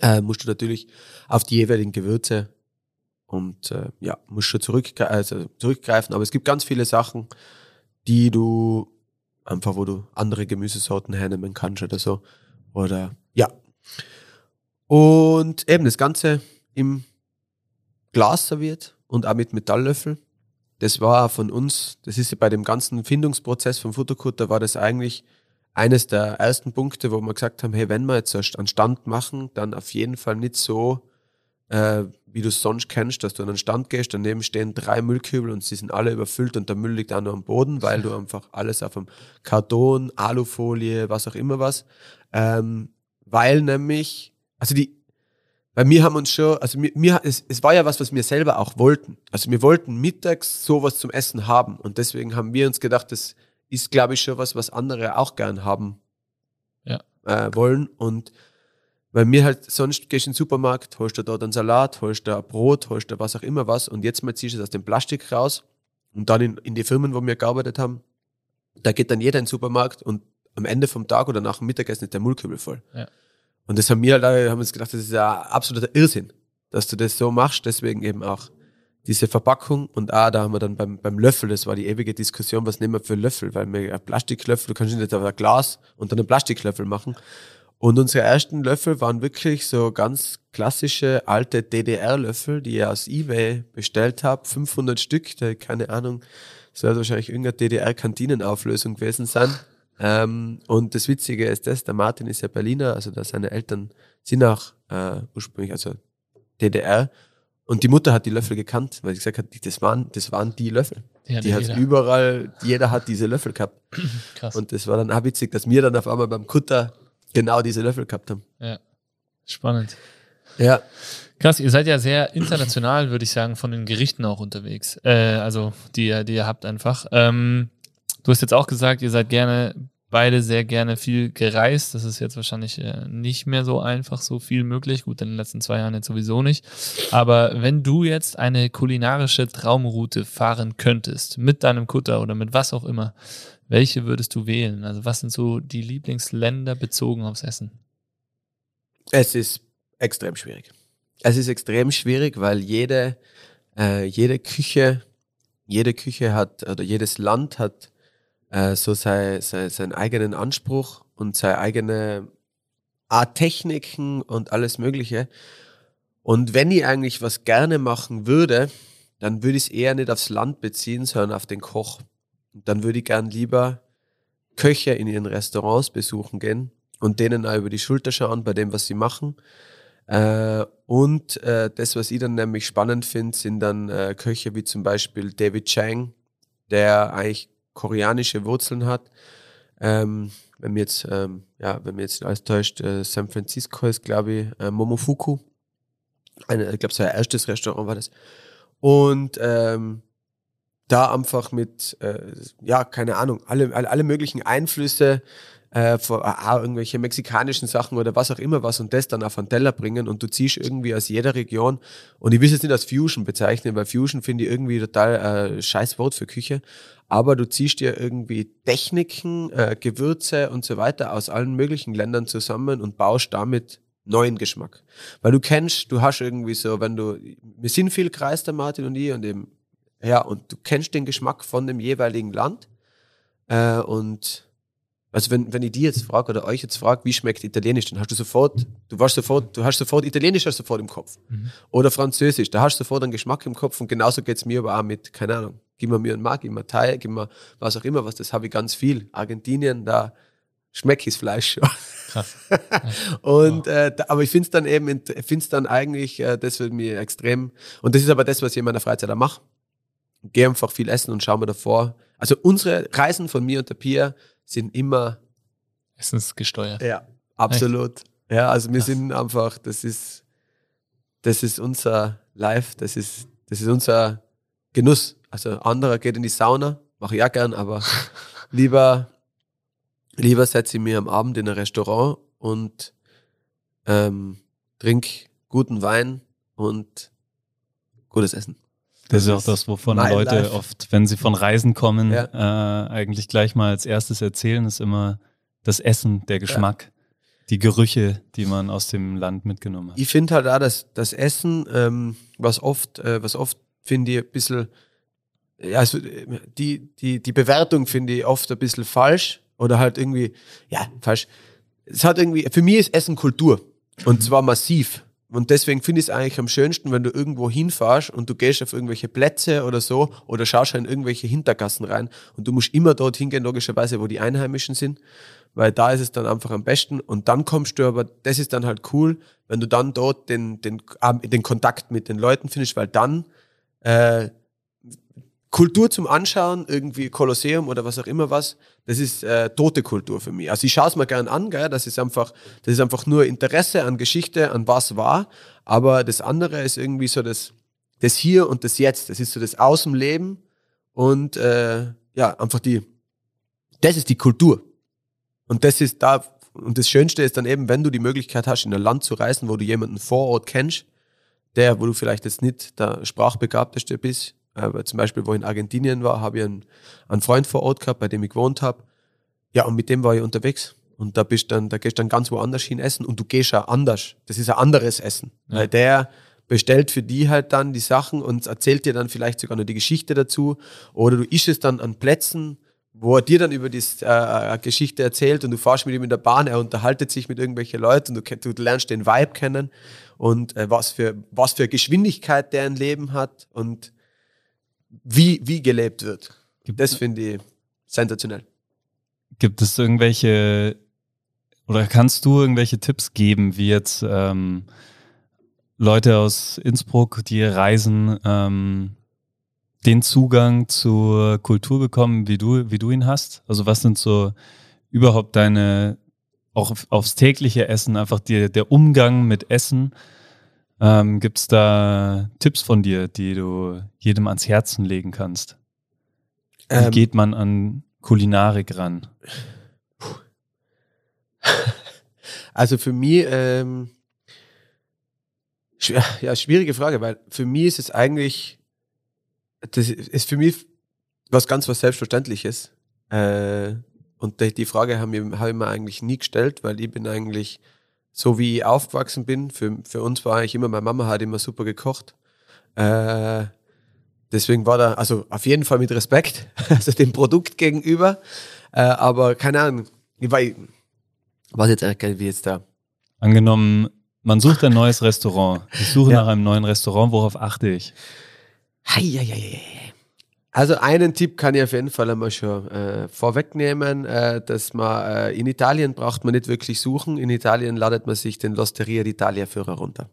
äh, musst du natürlich auf die jeweiligen Gewürze und äh, ja, musst schon zurück, also zurückgreifen, aber es gibt ganz viele Sachen, die du einfach, wo du andere Gemüsesorten hernehmen kannst oder so. Oder ja. Und eben das Ganze im Glas serviert und auch mit Metalllöffel. Das war von uns, das ist ja bei dem ganzen Findungsprozess vom Futterkutter, war das eigentlich eines der ersten Punkte, wo wir gesagt haben, hey, wenn wir jetzt einen Stand machen, dann auf jeden Fall nicht so, äh, wie du es sonst kennst, dass du an den Stand gehst, daneben stehen drei Müllkübel und sie sind alle überfüllt und der Müll liegt auch noch am Boden, weil du einfach alles auf einem Karton, Alufolie, was auch immer was, ähm, weil nämlich, also die, bei mir haben uns schon, also mir, mir es, es war ja was, was wir selber auch wollten. Also wir wollten mittags sowas zum Essen haben und deswegen haben wir uns gedacht, das ist, glaube ich, schon was, was andere auch gern haben ja. äh, wollen und weil mir halt, sonst gehst du in den Supermarkt, holst du dort einen Salat, holst du ein Brot, holst du was auch immer was und jetzt mal ziehst du es aus dem Plastik raus und dann in, in die Firmen, wo wir gearbeitet haben, da geht dann jeder in den Supermarkt und am Ende vom Tag oder nach dem Mittagessen ist der Müllkübel voll. Ja. Und das haben wir halt, haben uns gedacht, das ist ja absoluter Irrsinn, dass du das so machst, deswegen eben auch diese Verpackung und ah, da haben wir dann beim, beim Löffel, das war die ewige Diskussion, was nehmen wir für Löffel, weil wir ein Plastiklöffel, du kannst nicht auf ein Glas und dann einen Plastiklöffel machen. Und unsere ersten Löffel waren wirklich so ganz klassische alte DDR-Löffel, die ich aus Ebay bestellt habe. 500 Stück, der, keine Ahnung, das wird wahrscheinlich irgendeine DDR-Kantinenauflösung gewesen sein. Ähm, und das Witzige ist das, der Martin ist ja Berliner, also da seine Eltern sind auch äh, ursprünglich, also DDR. Und die Mutter hat die Löffel gekannt, weil sie gesagt hat, das waren, das waren die Löffel. Ja, die hat überall, jeder hat diese Löffel gehabt. [clears throat] Krass. Und das war dann auch witzig, dass wir dann auf einmal beim Kutter genau diese Löffel gehabt haben. Ja. Spannend. Ja. Krass, ihr seid ja sehr international, würde ich sagen, von den Gerichten auch unterwegs. Äh, also, die, ihr- die ihr habt einfach. Ähm, du hast jetzt auch gesagt, ihr seid gerne, beide sehr gerne viel gereist. Das ist jetzt wahrscheinlich äh, nicht mehr so einfach, so viel möglich. Gut, in den letzten zwei Jahren jetzt sowieso nicht. Aber wenn du jetzt eine kulinarische Traumroute fahren könntest, mit deinem Kutter oder mit was auch immer, welche würdest du wählen? Also, was sind so die Lieblingsländer bezogen aufs Essen? Es ist extrem schwierig. Es ist extrem schwierig, weil jede, äh, jede Küche, jede Küche hat, oder jedes Land hat äh, so sei, sei, seinen eigenen Anspruch und seine eigene Art Techniken und alles Mögliche. Und wenn ich eigentlich was gerne machen würde, dann würde ich es eher nicht aufs Land beziehen, sondern auf den Koch. Und dann würde ich gern lieber Köche in ihren Restaurants besuchen gehen und denen auch über die Schulter schauen bei dem, was sie machen. Äh, und äh, das, was ich dann nämlich spannend finde, sind dann äh, Köche wie zum Beispiel David Chang, der eigentlich koreanische Wurzeln hat. Ähm, wenn mir jetzt, ähm, ja, wenn mir jetzt alles täuscht, äh, San Francisco ist, glaube ich, äh, Momofuku. Eine, ich glaube, sein erstes Restaurant war das. Und ähm, da einfach mit, äh, ja, keine Ahnung, alle, alle möglichen Einflüsse äh, von, ah, irgendwelche mexikanischen Sachen oder was auch immer was und das dann auf einen Teller bringen und du ziehst irgendwie aus jeder Region und ich will es jetzt nicht als Fusion bezeichnen, weil Fusion finde ich irgendwie total äh, scheiß Wort für Küche, aber du ziehst dir irgendwie Techniken, äh, Gewürze und so weiter aus allen möglichen Ländern zusammen und baust damit neuen Geschmack. Weil du kennst, du hast irgendwie so, wenn du, wir sind viel Kreis, der Martin und ich und eben, ja, und du kennst den Geschmack von dem jeweiligen Land äh, und also wenn, wenn ich die jetzt frage oder euch jetzt frage, wie schmeckt Italienisch, dann hast du sofort, du warst sofort, du hast sofort Italienisch hast du sofort im Kopf. Mhm. Oder Französisch, da hast du sofort einen Geschmack im Kopf und genauso geht's mir aber auch mit, keine Ahnung, gib mir Myanmar, gib mir Thai, gib mir was auch immer was, das habe ich ganz viel. Argentinien, da schmecke ich das Fleisch schon. Krass. [laughs] Und äh, da, aber ich finde es dann eben, ich finde es dann eigentlich, äh, das wird mir extrem, und das ist aber das, was ich in meiner Freizeit auch mache. Gehe einfach viel essen und schau mir davor. Also unsere Reisen von mir und der Pia sind immer Essensgesteuert. ja, absolut. Ja, also wir Krass. sind einfach, das ist, das ist unser Life, das ist, das ist unser Genuss. Also anderer geht in die Sauna, mache ich auch gern, aber [laughs] lieber, lieber setze ich mich am Abend in ein Restaurant und ähm, trink guten Wein und gutes Essen. Das, das ist auch das, wovon Leute life. oft, wenn sie von Reisen kommen, ja. äh, eigentlich gleich mal als erstes erzählen, ist immer das Essen, der Geschmack, ja. die Gerüche, die man aus dem Land mitgenommen hat. Ich finde halt auch, dass das Essen, ähm, was oft, äh, was oft finde ich ein bisschen, also die, die, die Bewertung finde ich oft ein bisschen falsch oder halt irgendwie, ja, falsch. Es hat irgendwie, für mich ist Essen Kultur und mhm. zwar massiv. Und deswegen finde ich es eigentlich am schönsten, wenn du irgendwo hinfährst und du gehst auf irgendwelche Plätze oder so oder schaust in irgendwelche Hintergassen rein. Und du musst immer dort hingehen, logischerweise, wo die Einheimischen sind, weil da ist es dann einfach am besten. Und dann kommst du aber, das ist dann halt cool, wenn du dann dort den, den, den Kontakt mit den Leuten findest, weil dann äh, Kultur zum Anschauen, irgendwie Kolosseum oder was auch immer was, das ist äh, tote Kultur für mich. Also ich schaue es mir gern an, gell? Das ist einfach, das ist einfach nur Interesse an Geschichte, an was war. Aber das andere ist irgendwie so das, das Hier und das Jetzt. Das ist so das Außenleben und äh, ja, einfach die, das ist die Kultur. Und das ist da, und das Schönste ist dann eben, wenn du die Möglichkeit hast, in ein Land zu reisen, wo du jemanden vor Ort kennst, der, wo du vielleicht jetzt nicht der Sprachbegabteste bist, äh, zum Beispiel, wo ich in Argentinien war, habe ich einen, einen Freund vor Ort gehabt, bei dem ich gewohnt habe. Ja, und mit dem war ich unterwegs. Und da bist dann, da gehst dann ganz woanders hin essen und du gehst ja anders. Das ist ein anderes Essen. Ja. Weil der bestellt für die halt dann die Sachen und erzählt dir dann vielleicht sogar noch die Geschichte dazu. Oder du isch es dann an Plätzen, wo er dir dann über die äh, Geschichte erzählt und du fahrst mit ihm in der Bahn, er unterhaltet sich mit irgendwelchen Leuten und du, du lernst den Vibe kennen und äh, was, für, was für Geschwindigkeit der ein Leben hat und wie, wie gelebt wird. Das finde ich sensationell. Gibt es irgendwelche oder kannst du irgendwelche Tipps geben, wie jetzt ähm, Leute aus Innsbruck, die reisen, ähm, den Zugang zur Kultur bekommen, wie du, wie du ihn hast? Also was sind so überhaupt deine, auch aufs tägliche Essen, einfach die, der Umgang mit Essen? Ähm, Gibt es da Tipps von dir, die du jedem ans Herzen legen kannst? Wie ähm, geht man an Kulinarik ran? [laughs] Also für mich, ähm, ja, schwierige Frage, weil für mich ist es eigentlich, das ist für mich was ganz was Selbstverständliches. Äh, und die Frage haben wir, hab ich mir eigentlich nie gestellt, weil ich bin eigentlich so wie ich aufgewachsen bin, für, für uns war eigentlich immer, meine Mama hat immer super gekocht. Äh, deswegen war da, also auf jeden Fall mit Respekt, [laughs] also dem Produkt gegenüber. Äh, aber keine Ahnung, ich war, was jetzt eigentlich wie jetzt da. Angenommen, man sucht ein neues Restaurant. Ich suche ja. nach einem neuen Restaurant, worauf achte ich? Hei, hei, hei. Also einen Tipp kann ich auf jeden Fall einmal schon äh, vorwegnehmen, äh, dass man äh, in Italien braucht man nicht wirklich suchen. In Italien ladet man sich den L'Osteria d'Italia Führer runter.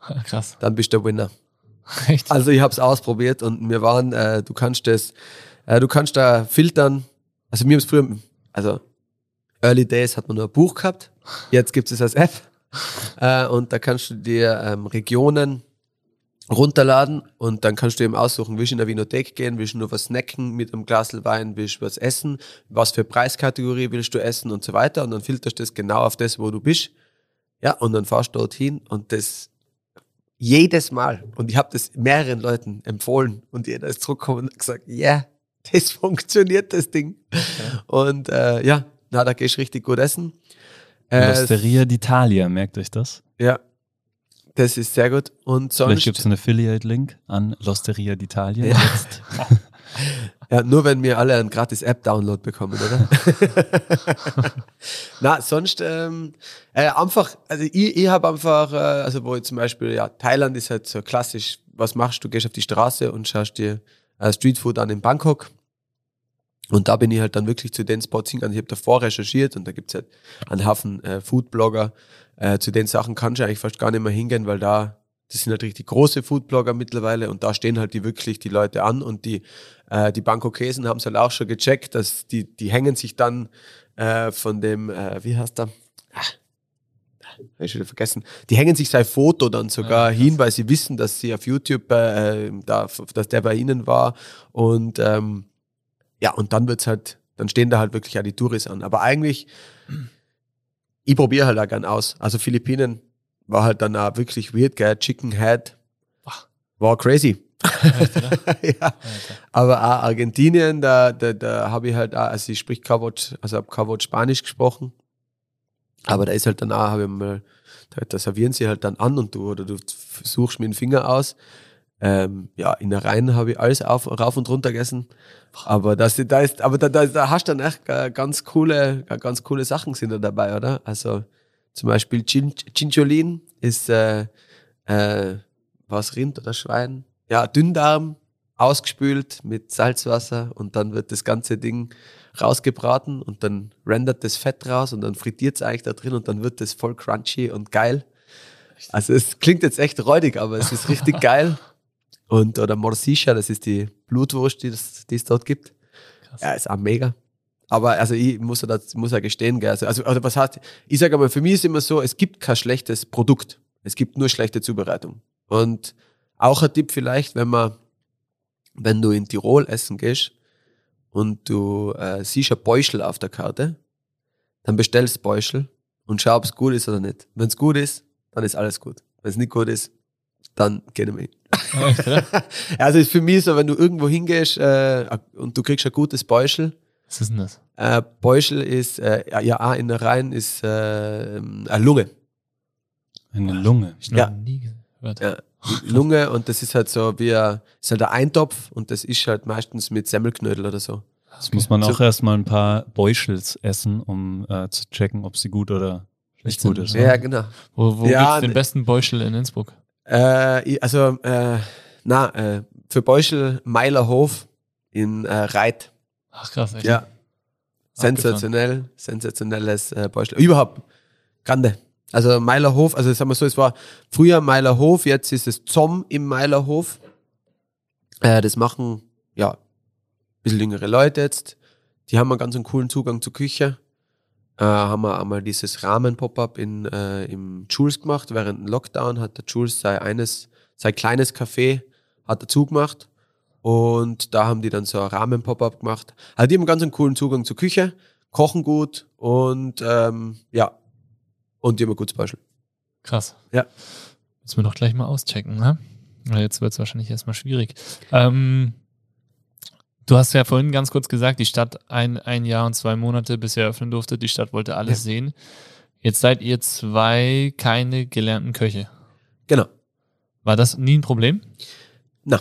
[laughs] Krass. Dann bist du der Winner. [laughs] Echt? Also ich habe es ausprobiert und wir waren, äh, du kannst das, äh, du kannst da filtern. Also mir haben es früher, also Early Days hat man nur ein Buch gehabt. Jetzt gibt es als App [laughs] äh, und da kannst du dir ähm, Regionen runterladen und dann kannst du eben aussuchen, willst du in der Vinothek gehen, willst du nur was snacken mit einem Glas Wein, willst du was essen, was für Preiskategorie willst du essen und so weiter und dann filterst du das genau auf das, wo du bist. Ja, und dann fahrst du dorthin und das jedes Mal und ich habe das mehreren Leuten empfohlen und jeder ist zurückgekommen und gesagt, ja, yeah, das [laughs] funktioniert, das Ding. Okay. Und äh, ja, na, da gehst du richtig gut essen. Äh, L'Osteria d'Italia, merkt euch das? Ja, das ist sehr gut. Und sonst. Vielleicht gibt es einen Affiliate-Link an L'Osteria d'Italia ja. jetzt. [laughs] ja, nur wenn wir alle einen gratis App-Download bekommen, oder? [laughs] Na, sonst ähm, äh, einfach, also ich, ich habe einfach, äh, also wo ich zum Beispiel, ja, Thailand ist halt so klassisch, was machst du? Gehst auf die Straße und schaust dir äh, Streetfood an in Bangkok. Und da bin ich halt dann wirklich zu den Spots hingegangen. Ich habe davor recherchiert und da gibt's halt einen Haufen äh, Foodblogger, äh, zu den Sachen kannst du eigentlich fast gar nicht mehr hingehen, weil da, das sind halt richtig große Foodblogger mittlerweile und da stehen halt die wirklich die Leute an und die, äh, die Bangkokesen haben es halt auch schon gecheckt, dass die, die hängen sich dann äh, von dem, äh, wie heißt der? Ach, hab ich wieder vergessen. Die hängen sich sein Foto dann sogar ja, hin, weil sie wissen, dass sie auf YouTube, äh, da, dass der bei ihnen war. Und ähm, ja, und dann wird's halt, dann stehen da halt wirklich auch die Touris an. Aber eigentlich ich probiere halt auch gern aus. Also Philippinen war halt dann auch wirklich weird, gell? Chicken Head. War crazy. Oder? [laughs] ja. Alter. Aber auch Argentinien, da, da, da habe ich halt auch, also ich sprich kein Wort, also habe kein Wort Spanisch gesprochen. Aber da ist halt dann auch, habe ich mal, da, da servieren sie halt dann an und du, oder du suchst mir den Finger aus. Ähm, ja, in der Reihen habe ich alles auf, rauf und runter gegessen. Aber das, da ist, aber da, da, da hast du dann echt äh, ganz coole, äh, ganz coole Sachen sind da dabei, oder? Also zum Beispiel Chin, Chincholin ist äh, äh, was Rind oder Schwein? Ja, Dünndarm ausgespült mit Salzwasser und dann wird das ganze Ding rausgebraten und dann rendert das Fett raus und dann frittiert es eigentlich da drin und dann wird das voll crunchy und geil. Also es klingt jetzt echt räudig, aber es ist richtig [laughs] geil. Und oder Morsicha, das ist die Blutwurst, die es, die es dort gibt. Krass. Ja, ist auch mega. Aber also ich muss ja, das, muss ja gestehen, gell. Also, also, also was heißt, ich sage aber, für mich ist immer so, es gibt kein schlechtes Produkt. Es gibt nur schlechte Zubereitung. Und auch ein Tipp vielleicht, wenn man, wenn du in Tirol essen gehst und du äh, siehst ein Beuschel auf der Karte, dann bestellst Beuschel und schau, ob es gut ist oder nicht. Wenn es gut ist, dann ist alles gut. Wenn es nicht gut ist, dann geh nicht mehr hin. Oder? [laughs] Also ist für mich so, wenn du irgendwo hingehst äh, und du kriegst ein gutes Beuschel, Was ist denn das? äh, Beuschel ist, äh, ja, in der Reihen ist äh, eine Lunge. Eine Lunge. Ich noch Ja. nie gehört. Ja. Lunge und das ist halt so wie ein, ist halt ein Eintopf und das ist halt meistens mit Semmelknödel oder so. Das muss man So- auch erstmal ein paar Beuschels essen, um äh, zu checken, ob sie gut oder nicht gut ist. Ja. Ja, genau. Wo, wo Ja, gibt's den ne- besten Beuschel in Innsbruck? Äh, also, äh, na, äh, für Beuschel Meilerhof in äh, Reit. Ach krass, echt. Ja. Sensationell, sensationelles äh, Beuschel. Überhaupt, Grande. Also Meilerhof, also sagen wir so, es war früher Meilerhof, jetzt ist es Zomm im Meilerhof. Äh, das machen, ja, ein bisschen jüngere Leute jetzt. Die haben einen ganz einen coolen Zugang zur Küche. Äh, haben wir einmal dieses Rahmen-Pop-Up in, äh, im Jules gemacht. Während dem Lockdown hat der Jules sein eines, sein kleines Café hat er zugemacht. Und da haben die dann so ein Rahmen-Pop-Up gemacht. Also die haben ganz einen coolen Zugang zur Küche, kochen gut und ähm, ja, und die haben ein gutes Beispiel. Krass. Ja. Müssen wir doch gleich mal auschecken, ne? Weil Jetzt wird es wahrscheinlich erstmal schwierig. Ähm, du hast ja vorhin ganz kurz gesagt, die Stadt ein, ein Jahr und zwei Monate, bis ihr öffnen durfte, die Stadt wollte alles sehen. Jetzt seid ihr zwei keine gelernten Köche. Genau. War das nie ein Problem? Na,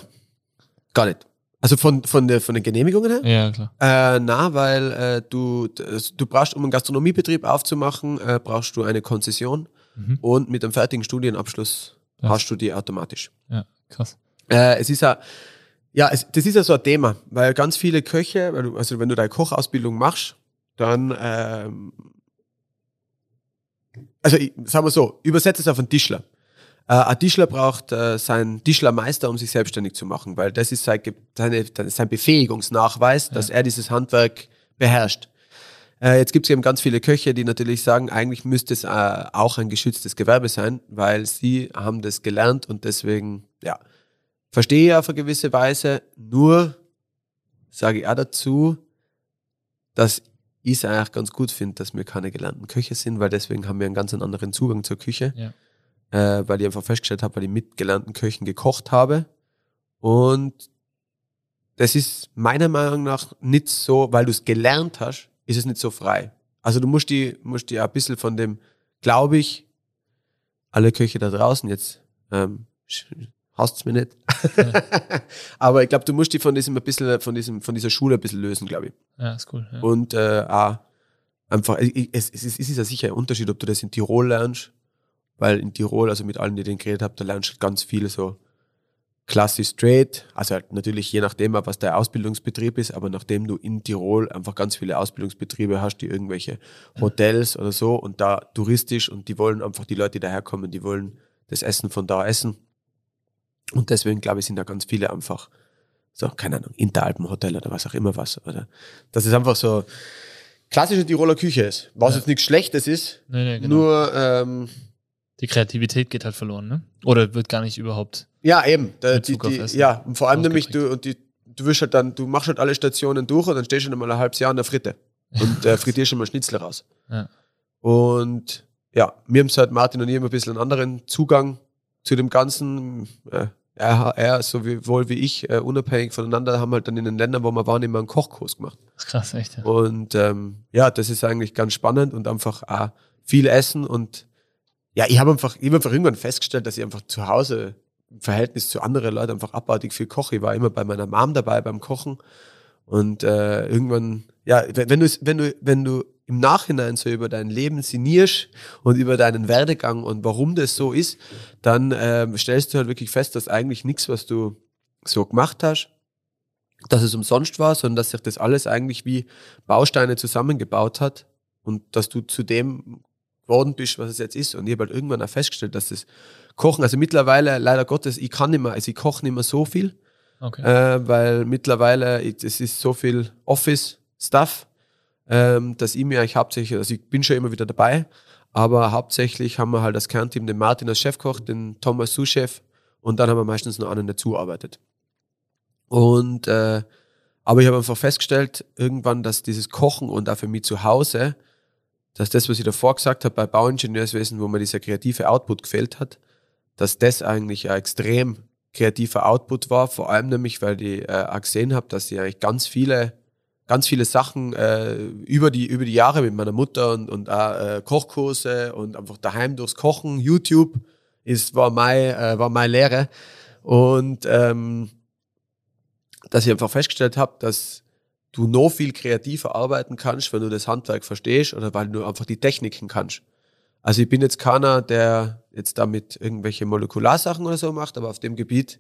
gar nicht. Also von, von, der, von den Genehmigungen her? Ja, klar. Äh, na, weil äh, du, du brauchst, um einen Gastronomiebetrieb aufzumachen, äh, brauchst du eine Konzession Mhm. und mit einem fertigen Studienabschluss Das- hast du die automatisch. Ja, krass. Äh, es ist ja, ja, es, das ist ja so ein Thema, weil ganz viele Köche, also wenn du deine Kochausbildung machst, dann, ähm, also ich, sagen wir so, übersetze es auf einen Tischler. Äh, ein Tischler braucht äh, seinen Tischlermeister, um sich selbstständig zu machen, weil das ist sein, seine, sein Befähigungsnachweis, dass er dieses Handwerk beherrscht. Äh, jetzt gibt es eben ganz viele Köche, die natürlich sagen, eigentlich müsste es äh, auch ein geschütztes Gewerbe sein, weil sie haben das gelernt und deswegen, ja, verstehe ich auf eine gewisse Weise. Nur sage ich auch dazu, dass ich es eigentlich ganz gut finde, dass wir keine gelernten Köche sind, weil deswegen haben wir einen ganz anderen Zugang zur Küche. Ja. Äh, weil ich einfach festgestellt habe, weil ich mit gelernten Köchen gekocht habe. Und das ist meiner Meinung nach nicht so, weil du es gelernt hast, ist es nicht so frei. Also du musst die, musst die ein bisschen von dem, glaube ich, alle Köche da draußen jetzt, ähm, hasst's mir nicht. [laughs] Aber ich glaube, du musst die von diesem ein bisschen, von diesem, von dieser Schule ein bisschen lösen, glaube ich. Ja, ist cool. Ja. Und äh, auch einfach, es, es, ist, es ist ja sicher ein Unterschied, ob du das in Tirol lernst, weil in Tirol, also mit allen, die den geredet habe, da lernst du ganz viel so klassisch straight, also halt natürlich je nachdem, was der Ausbildungsbetrieb ist, aber nachdem du in Tirol einfach ganz viele Ausbildungsbetriebe hast, die irgendwelche Hotels oder so und da touristisch und die wollen einfach die Leute, die daherkommen, die wollen das Essen von da essen. Und deswegen glaube ich, sind da ganz viele einfach so, keine Ahnung, Interalpenhotel oder was auch immer was. Oder dass es einfach so klassische Tiroler Küche ist. Was Ja. jetzt nichts Schlechtes ist, Nee, nee, genau. nur ähm, Die Kreativität geht halt verloren, ne? Oder wird gar nicht überhaupt. Ja, eben. Da, die, die, ja, und vor allem nämlich, du, und die, du wirst halt dann, du machst halt alle Stationen durch und dann stehst du schon mal ein halbes Jahr in der Fritte und äh, [laughs] frittierst schon mal Schnitzel raus. Ja. Und ja, mir haben halt Martin und ich immer ein bisschen einen anderen Zugang zu dem Ganzen. Äh, er, er sowohl wie ich, äh, unabhängig voneinander, haben halt dann in den Ländern, wo wir waren, immer einen Kochkurs gemacht. Das ist krass, echt. Ja. Und ähm, ja, das ist eigentlich ganz spannend und einfach auch viel essen. Und ja, ich habe einfach, ich hab einfach irgendwann festgestellt, dass ich einfach zu Hause im Verhältnis zu anderen Leuten einfach abartig viel koche. Ich war immer bei meiner Mom dabei beim Kochen. Und äh, irgendwann, ja, wenn du, wenn du, wenn du im Nachhinein so über dein Leben sinnierst und über deinen Werdegang und warum das so ist, dann ähm, stellst du halt wirklich fest, dass eigentlich nichts, was du so gemacht hast, dass es umsonst war, sondern dass sich das alles eigentlich wie Bausteine zusammengebaut hat und dass du zu dem geworden bist, was es jetzt ist. Und ich habe halt irgendwann auch festgestellt, dass das Kochen, also mittlerweile, leider Gottes, ich kann nicht mehr, also ich koche nicht mehr so viel, okay. äh, weil mittlerweile, es ist so viel Office-Stuff, ähm, dass ich mir eigentlich hauptsächlich, also ich bin schon immer wieder dabei, aber hauptsächlich haben wir halt das Kernteam den Martin als Chefkoch, den Thomas Sous-Chef und dann haben wir meistens noch einen dazu arbeitet. Und äh, aber ich habe einfach festgestellt, irgendwann, dass dieses Kochen und auch für mich zu Hause, dass das, was ich davor gesagt habe, bei Bauingenieurswesen, wo mir dieser kreative Output gefehlt hat, dass das eigentlich ein extrem kreativer Output war, vor allem nämlich, weil ich äh, auch gesehen habe, dass ich eigentlich ganz viele ganz viele Sachen äh, über, die, über die Jahre mit meiner Mutter und, und äh, Kochkurse und einfach daheim durchs Kochen, YouTube ist, war, meine, äh, war meine Lehre. Und ähm, dass ich einfach festgestellt habe, dass du noch viel kreativer arbeiten kannst, wenn du das Handwerk verstehst oder weil du einfach die Techniken kannst. Also ich bin jetzt keiner, der jetzt damit irgendwelche Molekularsachen oder so macht, aber auf dem Gebiet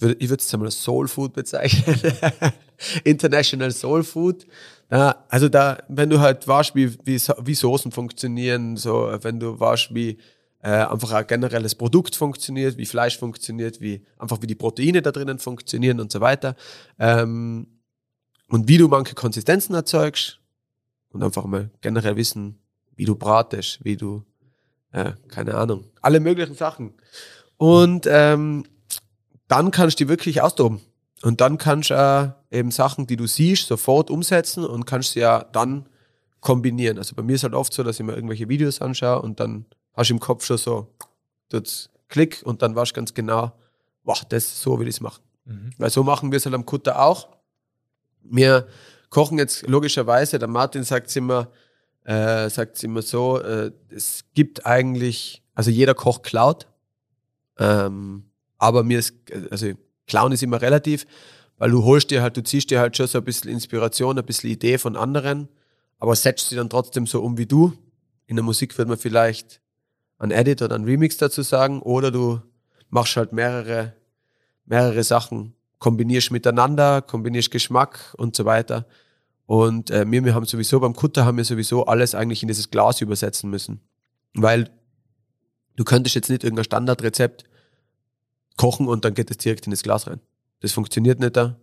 ich würde es einmal Soul Food bezeichnen. [laughs] International Soul Food. Ja, also da, wenn du halt weißt, wie, wie, wie Soßen funktionieren, so, wenn du weißt, wie äh, einfach ein generelles Produkt funktioniert, wie Fleisch funktioniert, wie einfach wie die Proteine da drinnen funktionieren und so weiter. Ähm, und wie du manche Konsistenzen erzeugst und einfach mal generell wissen, wie du bratest, wie du, äh, keine Ahnung, alle möglichen Sachen. Und ähm, dann kannst du die wirklich austoben. Und dann kannst du äh, eben Sachen, die du siehst, sofort umsetzen und kannst sie ja dann kombinieren. Also bei mir ist halt oft so, dass ich mir irgendwelche Videos anschaue und dann hast du im Kopf schon so, tut's Klick und dann weißt du ganz genau, boah, das ist so will ich es machen. Mhm. Weil so machen wir es halt am Kutter auch. Wir kochen jetzt logischerweise, der Martin sagt es immer, äh, sagt immer so, äh, es gibt eigentlich, also jeder Koch klaut. Ähm, aber mir ist, also Clown ist immer relativ, weil du holst dir halt, du ziehst dir halt schon so ein bisschen Inspiration, ein bisschen Idee von anderen, aber setzt sie dann trotzdem so um wie du. In der Musik wird man vielleicht ein Edit oder ein Remix dazu sagen, oder du machst halt mehrere, mehrere Sachen, kombinierst miteinander, kombinierst Geschmack und so weiter. Und äh, wir, wir haben sowieso beim Kutter haben wir sowieso alles eigentlich in dieses Glas übersetzen müssen. Weil du könntest jetzt nicht irgendein Standardrezept kochen und dann geht es direkt in das Glas rein. Das funktioniert nicht da.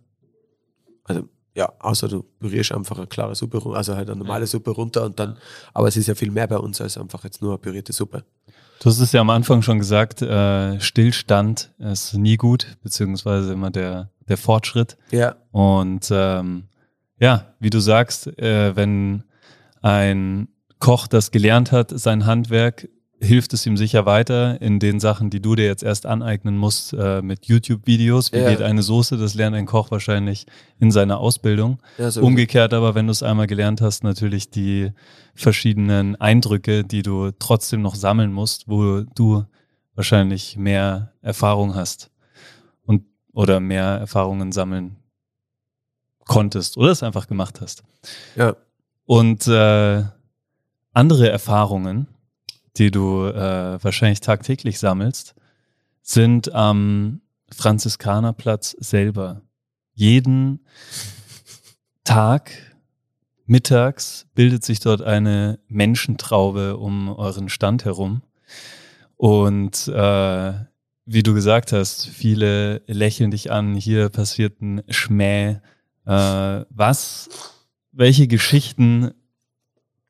Also ja, außer du pürierst einfach eine klare Suppe, also halt eine normale Suppe runter und dann, aber es ist ja viel mehr bei uns als einfach jetzt nur eine pürierte Suppe. Du hast es ja am Anfang schon gesagt, äh, Stillstand ist nie gut, beziehungsweise immer der, der Fortschritt. Ja. Und ähm, ja, wie du sagst, äh, wenn ein Koch das gelernt hat, sein Handwerk hilft es ihm sicher weiter in den Sachen, die du dir jetzt erst aneignen musst äh, mit YouTube-Videos. Wie ja. geht eine Soße? Das lernt ein Koch wahrscheinlich in seiner Ausbildung. Ja, so Umgekehrt aber, wenn du es einmal gelernt hast, natürlich die verschiedenen Eindrücke, die du trotzdem noch sammeln musst, wo du wahrscheinlich mehr Erfahrung hast und oder mehr Erfahrungen sammeln konntest oder es einfach gemacht hast. Ja. Und äh, andere Erfahrungen, die du äh, wahrscheinlich tagtäglich sammelst, sind am Franziskanerplatz selber. Jeden Tag mittags bildet sich dort eine Menschentraube um euren Stand herum. Und äh, wie du gesagt hast, viele lächeln dich an, hier passiert ein Schmäh. Äh, was, welche Geschichten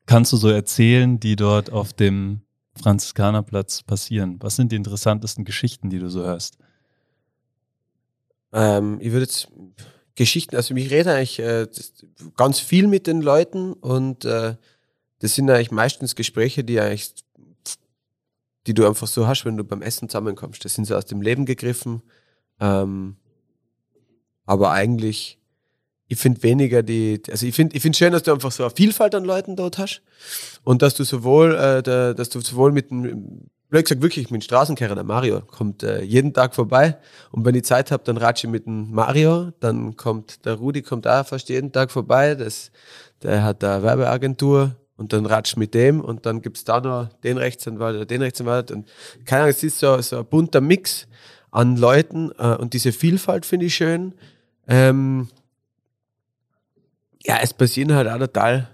kannst du so erzählen, die dort auf dem Franziskanerplatz passieren? Was sind die interessantesten Geschichten, die du so hörst? Ähm, ich würde jetzt Geschichten, also ich rede eigentlich äh, ganz viel mit den Leuten und äh, das sind eigentlich meistens Gespräche, die eigentlich, die du einfach so hast, wenn du beim Essen zusammenkommst. Das sind so aus dem Leben gegriffen. Ähm, aber eigentlich, ich finde weniger die, also ich finde ich finde schön, dass du einfach so eine Vielfalt an Leuten dort hast und dass du sowohl, äh, der, dass du sowohl mit dem, blöd gesagt wirklich mit dem Straßenkehrer, der Mario, kommt äh, jeden Tag vorbei und wenn ich Zeit habe, dann ratsche ich mit dem Mario, dann kommt der Rudi, kommt auch fast jeden Tag vorbei, das, der hat eine Werbeagentur und dann ratsch mit dem und dann gibt's da noch den Rechtsanwalt oder den Rechtsanwalt und keine Ahnung, es ist so, so ein bunter Mix an Leuten äh, und diese Vielfalt finde ich schön. Ähm, ja, es passieren halt auch total,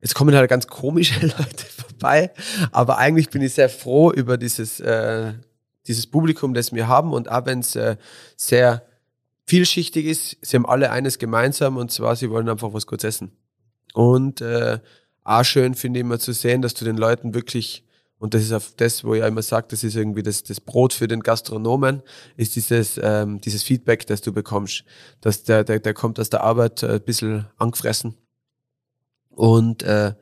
es kommen halt ganz komische [laughs] Leute vorbei, aber eigentlich bin ich sehr froh über dieses, äh, dieses Publikum, das wir haben und auch wenn es äh, sehr vielschichtig ist, sie haben alle eines gemeinsam und zwar, sie wollen einfach was kurz essen. Und äh, auch schön finde ich immer zu sehen, dass du den Leuten wirklich und das ist auf das, wo ich immer sage, das ist irgendwie das, das Brot für den Gastronomen, ist dieses, ähm, dieses Feedback, das du bekommst. Dass der, der, der kommt aus der Arbeit äh, ein bisschen angefressen und äh,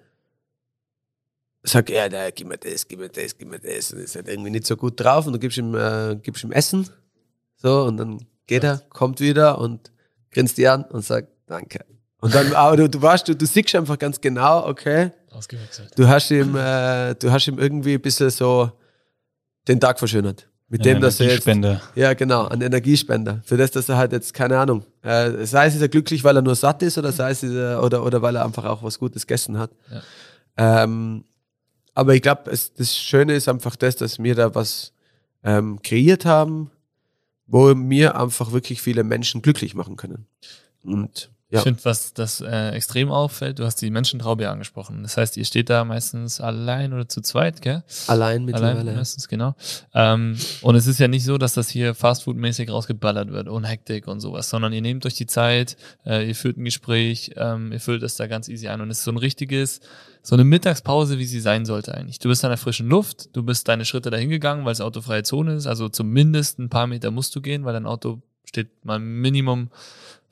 sagt, ja, da, gib mir das, gib mir das, gib mir das. Und ist halt irgendwie nicht so gut drauf und du gibst ihm, äh, gibst ihm Essen. So, und dann geht er, kommt wieder und grinst dir an und sagt, danke. Und dann, aber du, du weißt, du, du siehst einfach ganz genau, okay, Ausgewechselt. Du hast ihm, äh, du hast ihm irgendwie ein bisschen so den Tag verschönert. Mit dem, dass er jetzt, Energiespender. ja genau, ein Energiespender. Für das, dass er halt jetzt, keine Ahnung, äh, sei es ist er glücklich, weil er nur satt ist oder sei es ist er, oder, oder weil er einfach auch was Gutes gegessen hat. Ähm, aber ich glaube, das Schöne ist einfach das, dass wir da was ähm, kreiert haben, wo wir einfach wirklich viele Menschen glücklich machen können. Und ja. Ich finde, was das äh, extrem auffällt, du hast die Menschentraube angesprochen. Das heißt, ihr steht da meistens allein oder zu zweit, gell? allein mittlerweile. Allein meistens, genau. Ähm, und es ist ja nicht so, dass das hier Fastfood-mäßig rausgeballert wird, ohne Hektik und sowas, sondern ihr nehmt euch die Zeit, äh, ihr führt ein Gespräch, ähm, ihr füllt es da ganz easy ein und es ist so ein richtiges, so eine Mittagspause, wie sie sein sollte eigentlich. Du bist an der frischen Luft, du bist deine Schritte dahin gegangen, weil es autofreie Zone ist, also zumindest ein paar Meter musst du gehen, weil dein Auto steht mal Minimum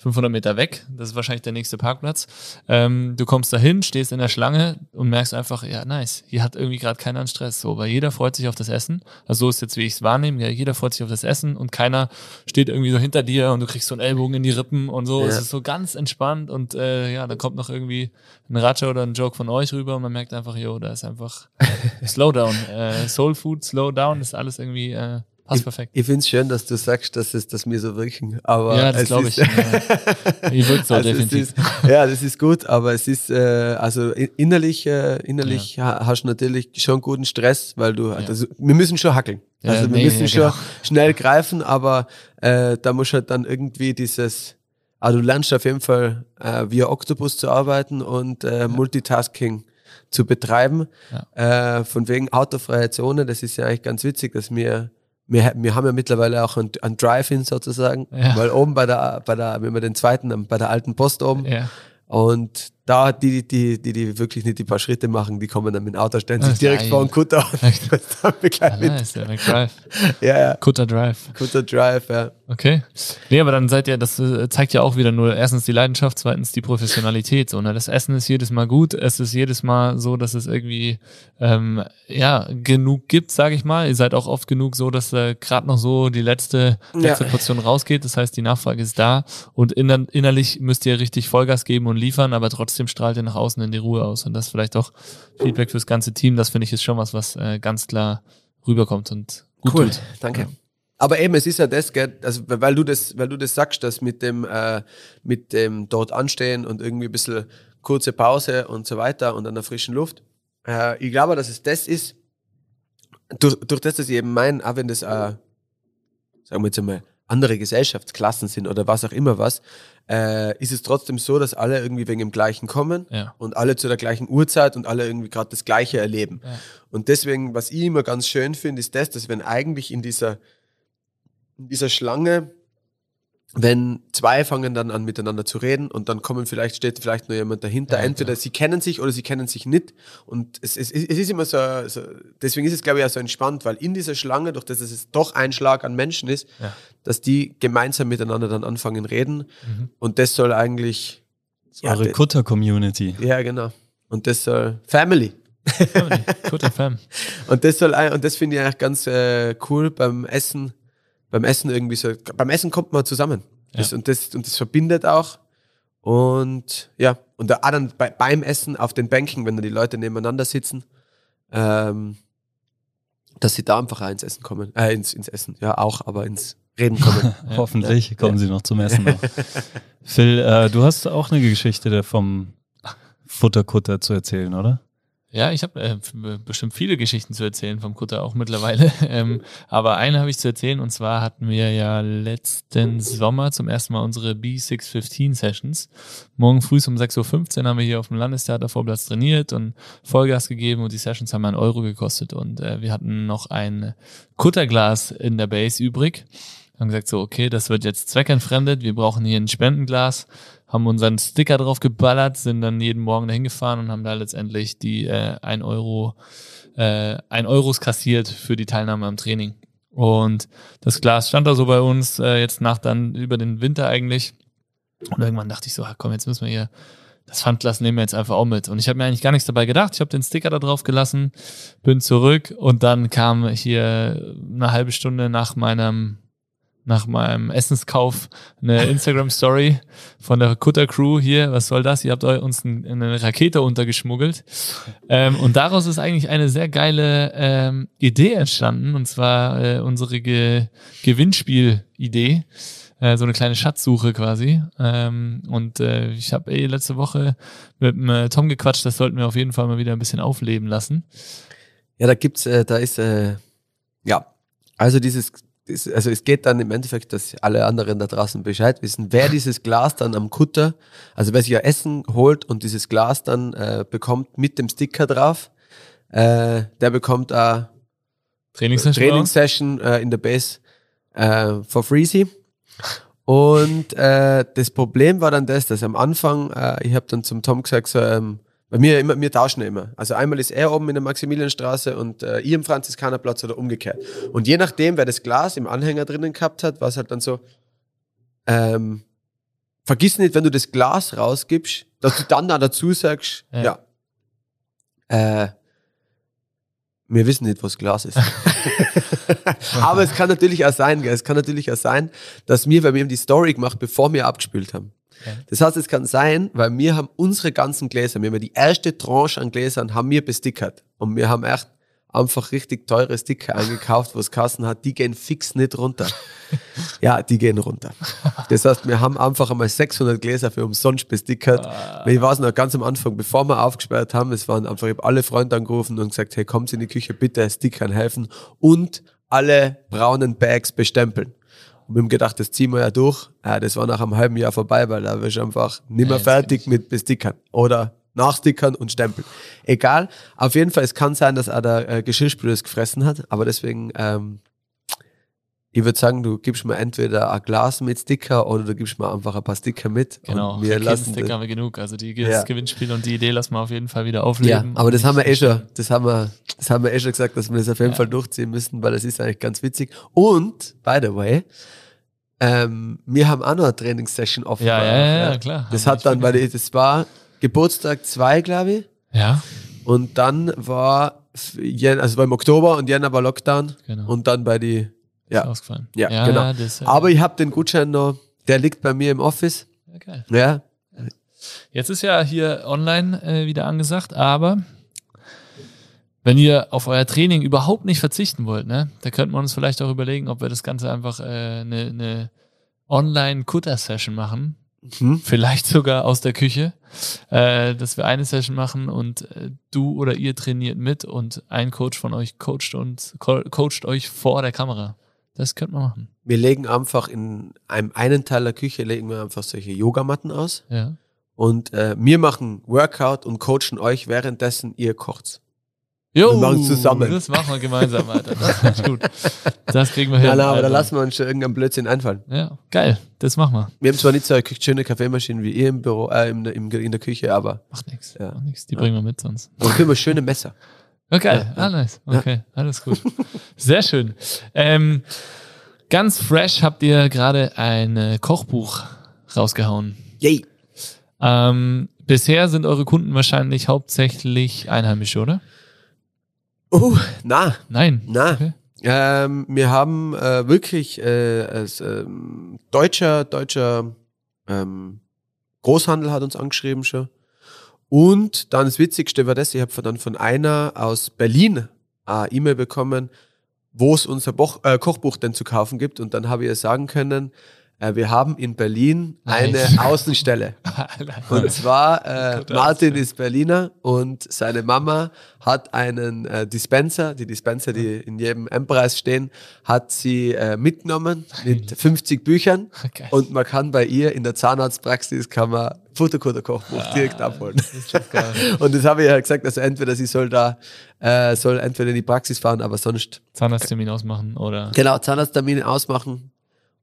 500 Meter weg. Das ist wahrscheinlich der nächste Parkplatz. Ähm, du kommst dahin, stehst in der Schlange und merkst einfach, ja, nice, hier hat irgendwie gerade keiner einen Stress. So, weil jeder freut sich auf das Essen. Also so ist jetzt, wie ich es wahrnehme. Ja, jeder freut sich auf das Essen und keiner steht irgendwie so hinter dir und du kriegst so einen Ellbogen in die Rippen und so. Ja. Es ist so ganz entspannt und äh, ja, dann kommt noch irgendwie ein Ratscher oder ein Joke von euch rüber und man merkt einfach, yo, da ist einfach [laughs] Slowdown. äh, Soul Food, Slowdown, ist alles irgendwie äh, passt perfekt. Ich finde es schön, dass du sagst, dass es, dass wir so wirken. Aber Ja, das glaube ich. ist- Ja. [laughs] Ihr wirkt so, also definitiv. Ist, ja, das ist gut, aber es ist, äh, also innerlich, äh, innerlich ha- hast du natürlich schon guten Stress, weil du, also, wir müssen schon hackeln. Ja, Also wir nee, müssen ja, schon genau. schnell greifen, aber äh, da muss halt dann irgendwie dieses, also du lernst auf jeden Fall äh, via Octopus zu arbeiten und äh, Multitasking zu betreiben. Äh, von wegen autofreie Zone, das ist ja eigentlich ganz witzig, dass wir wir, wir haben ja mittlerweile auch ein, ein Drive-In sozusagen, Ja. weil oben bei der, bei der, wenn wir den zweiten, bei der alten Post oben, Ja. und da, die, die, die, die wirklich nicht die paar Schritte machen, die kommen dann mit dem Auto, stellen sich Ah, direkt vor den Kutter und [laughs] dann gleich Ah, nice, der McDrive. [laughs] Ja, ja. Kutter Drive. Kutter Drive, ja. Okay. Nee, aber dann seid ihr, das äh, zeigt ja auch wieder nur erstens die Leidenschaft, zweitens die Professionalität. So, ne? Das Essen ist jedes Mal gut, es ist jedes Mal so, dass es irgendwie ähm, ja genug gibt, sage ich mal. Ihr seid auch oft genug so, dass äh, gerade noch so die letzte, letzte Ja. Portion rausgeht. Das heißt, die Nachfrage ist da und inner, innerlich müsst ihr richtig Vollgas geben und liefern, aber trotzdem strahlt ihr nach außen in die Ruhe aus. Und das vielleicht auch Feedback fürs ganze Team. Das finde ich ist schon was, was äh, ganz klar rüberkommt und gut Cool, tut. danke. Aber eben, es ist ja das, gell, also, weil du das, weil du das sagst, dass mit dem, äh, mit dem dort anstehen und irgendwie ein bisschen kurze Pause und so weiter und an der frischen Luft. Äh, ich glaube, dass es das ist, durch, durch das, dass ich eben meine, auch wenn das, äh, sagen wir jetzt einmal, andere Gesellschaftsklassen sind oder was auch immer was, äh, ist es trotzdem so, dass alle irgendwie wegen dem Gleichen kommen Ja. und alle zu der gleichen Uhrzeit und alle irgendwie gerade das Gleiche erleben. Ja. Und deswegen, was ich immer ganz schön finde, ist das, dass wenn eigentlich in dieser, in dieser Schlange, wenn zwei fangen dann an miteinander zu reden und dann kommen vielleicht, steht vielleicht noch jemand dahinter. Ja, Entweder genau. sie kennen sich oder sie kennen sich nicht. Und es, es, es ist immer so, so, deswegen ist es, glaube ich, auch so entspannt, weil in dieser Schlange, durch das es doch ein Schlag an Menschen ist, Ja. dass die gemeinsam miteinander dann anfangen reden. Mhm. Und das soll eigentlich, ja, Eure de- Kutter-Community. ja, genau. Und das soll Family. Family. Guter Fam. [laughs] Und das soll und das finde ich eigentlich ganz äh, cool beim Essen. Beim Essen irgendwie so. Beim Essen kommt man zusammen. Das, und, das, und das verbindet auch. Und ja, und da auch dann bei, beim Essen auf den Bänken, wenn da die Leute nebeneinander sitzen, ähm, dass sie da einfach ins Essen kommen. Äh, ins, ins Essen, ja auch, aber ins Reden kommen. [laughs] Hoffentlich kommen sie noch zum Essen. [laughs] Noch. Phil, äh, du hast auch eine Geschichte vom Futterkutter zu erzählen, oder? Ja, ich habe äh, f- bestimmt viele Geschichten zu erzählen vom Kutter auch mittlerweile. [laughs] ähm, aber eine habe ich zu erzählen und zwar hatten wir ja letzten Sommer zum ersten Mal unsere B615 Sessions. Morgen früh um 6.15 Uhr haben wir hier auf dem Landestheater Vorplatz trainiert und Vollgas gegeben und die Sessions haben einen Euro gekostet und äh, wir hatten noch ein Kutterglas in der Base übrig. Haben gesagt so, okay, das wird jetzt zweckentfremdet, wir brauchen hier ein Spendenglas haben unseren Sticker drauf geballert, sind dann jeden Morgen dahin gefahren und haben da letztendlich die äh, 1 Euro, äh, 1 Euros kassiert für die Teilnahme am Training. Und das Glas stand da so bei uns, äh, jetzt nach dann über den Winter eigentlich. Und irgendwann dachte ich so, ah, komm, jetzt müssen wir hier, das Pfandglas nehmen wir jetzt einfach auch mit. Und ich habe mir eigentlich gar nichts dabei gedacht. Ich habe den Sticker da drauf gelassen, bin zurück und dann kam hier eine halbe Stunde nach meinem nach meinem Essenskauf eine [laughs] Instagram-Story von der Kutter Crew hier. Was soll das? Ihr habt uns ein, eine Rakete untergeschmuggelt. Ähm, und daraus ist eigentlich eine sehr geile ähm, Idee entstanden. Und zwar äh, unsere Ge Gewinnspiel-Idee. Äh, so eine kleine Schatzsuche quasi. Ähm, und äh, ich habe eh letzte Woche mit dem äh, Tom gequatscht. Das sollten wir auf jeden Fall mal wieder ein bisschen aufleben lassen. Ja, da gibt's, äh, da ist, äh, ja, also dieses, also es geht dann im Endeffekt, dass alle anderen da draußen Bescheid wissen, wer dieses Glas dann am Kutter, also wer sich ja Essen holt und dieses Glas dann äh, bekommt mit dem Sticker drauf, äh, der bekommt äh, Trainingssession. Trainingssession äh, in der Base äh, for freezy. Und äh, das Problem war dann das, dass am Anfang, äh, ich habe dann zum Tom gesagt, so, ähm, bei mir immer, wir tauschen ja immer. Also einmal ist er oben in der Maximilianstraße und äh, ich im Franziskanerplatz oder umgekehrt. Und je nachdem, wer das Glas im Anhänger drinnen gehabt hat, war es halt dann so, ähm, vergiss nicht, wenn du das Glas rausgibst, dass du dann da dazu sagst, Ja. ja, äh, wir wissen nicht, was Glas ist. [laughs] Aber es kann natürlich auch sein, gell, es kann natürlich auch sein, dass wir, weil wir haben die Story gemacht, bevor wir abgespielt haben. Ja. Das heißt, es kann sein, weil wir haben unsere ganzen Gläser, wir haben ja die erste Tranche an Gläsern, haben wir bestickert. Und wir haben echt einfach richtig teure Sticker eingekauft, was Kassen hat, die gehen fix nicht runter. [laughs] ja, die gehen runter. Das heißt, wir haben einfach einmal 600 Gläser für umsonst bestickert. Ich weiß noch ganz am Anfang, bevor wir aufgesperrt haben, es waren einfach, ich habe alle Freunde angerufen und gesagt, hey, kommt in die Küche, bitte Stickern helfen und alle braunen Bags bestempeln. Und wir haben gedacht, das ziehen wir ja durch. Ja, das war nach einem halben Jahr vorbei, weil da wirst du einfach nicht mehr Ja, fertig mit Bestickern oder nachstickern und stempeln. Egal. Auf jeden Fall, es kann sein, dass auch der äh, Geschirrspüler es gefressen hat, aber deswegen, ähm, ich würde sagen, du gibst mir entweder ein Glas mit Sticker oder du gibst mir einfach ein paar Sticker mit. Genau, Und wir lassen Sticker haben wir genug. Also die, Ja. das Gewinnspiel und die Idee lassen wir auf jeden Fall wieder Ja, aufleben. aber das haben wir eh schon, das haben wir, das haben wir eh schon gesagt, dass wir das auf jeden Ja. Fall durchziehen müssen, weil das ist eigentlich ganz witzig. Und, by the way, ähm, wir haben auch noch eine Trainingssession offen. Ja, ja, ja, ja, klar. Das hat dann, weil das war Geburtstag zwei, glaube ich, Ja, und dann war, also war im Oktober und Jänner war Lockdown genau. und dann bei die, Ist ja. ausgefallen. Ja, genau. Das, äh, Aber ich habe den Gutschein noch, der liegt bei mir im Office. ja, geil. Ja, Jetzt ist ja hier online äh, wieder angesagt, aber wenn ihr auf euer Training überhaupt nicht verzichten wollt, ne, da könnten wir uns vielleicht auch überlegen, ob wir das Ganze einfach eine äh, ne- ne Online-Kutter-Session machen. Mhm. Vielleicht sogar aus der Küche, äh, dass wir eine Session machen und äh, du oder ihr trainiert mit und ein Coach von euch coacht und co coacht euch vor der Kamera. Das könnte man machen. wir legen einfach in einem einen Teil der Küche legen wir einfach solche Yogamatten aus. Ja. Und äh, wir machen Workout und coachen euch, währenddessen ihr kocht. Jo, Wir machen's zusammen. Das machen wir gemeinsam, Alter. Das ich gut. Das kriegen wir hin. Ja, na, aber da Alter. lassen wir uns schon irgendeinen Blödsinn einfallen. Ja, geil. Das machen wir. Wir haben zwar nicht so eine schöne Kaffeemaschine wie ihr im Büro, äh, im, im, in der Küche, aber Macht nichts. Ja. Macht nix. Die bringen wir mit sonst. wir haben immer schöne Messer. Ja, geil. Ah, nice. Okay, alles gut. Sehr schön. Ähm, ganz fresh habt ihr gerade ein äh, Kochbuch rausgehauen. Yay! Ähm, Bisher sind eure Kunden wahrscheinlich hauptsächlich Einheimische, oder? Oh, na, Nein. na. Okay. Ähm, wir haben äh, wirklich äh, als ähm, deutscher, deutscher ähm, Großhandel hat uns angeschrieben schon. Und dann das Witzigste war das, ich habe dann von einer aus Berlin eine E-Mail bekommen, wo es unser Boch, äh, Kochbuch denn zu kaufen gibt. Und dann habe ich ihr sagen können, äh, wir haben in Berlin eine. [laughs] Außenstelle. Und zwar, äh, Martin ist Berliner und seine Mama hat einen äh, Dispenser, die Dispenser, die in jedem M-Preis stehen, hat sie äh, mitgenommen mit 50 Büchern Geil. und man kann bei ihr in der Zahnarztpraxis kann man Fotokoder-Kochbuch Ah. direkt abholen. Das. Und das habe ich ja gesagt, also entweder sie soll da, äh, soll entweder in die Praxis fahren, aber sonst Zahnarzttermin ausmachen oder. genau Zahnarzttermine ausmachen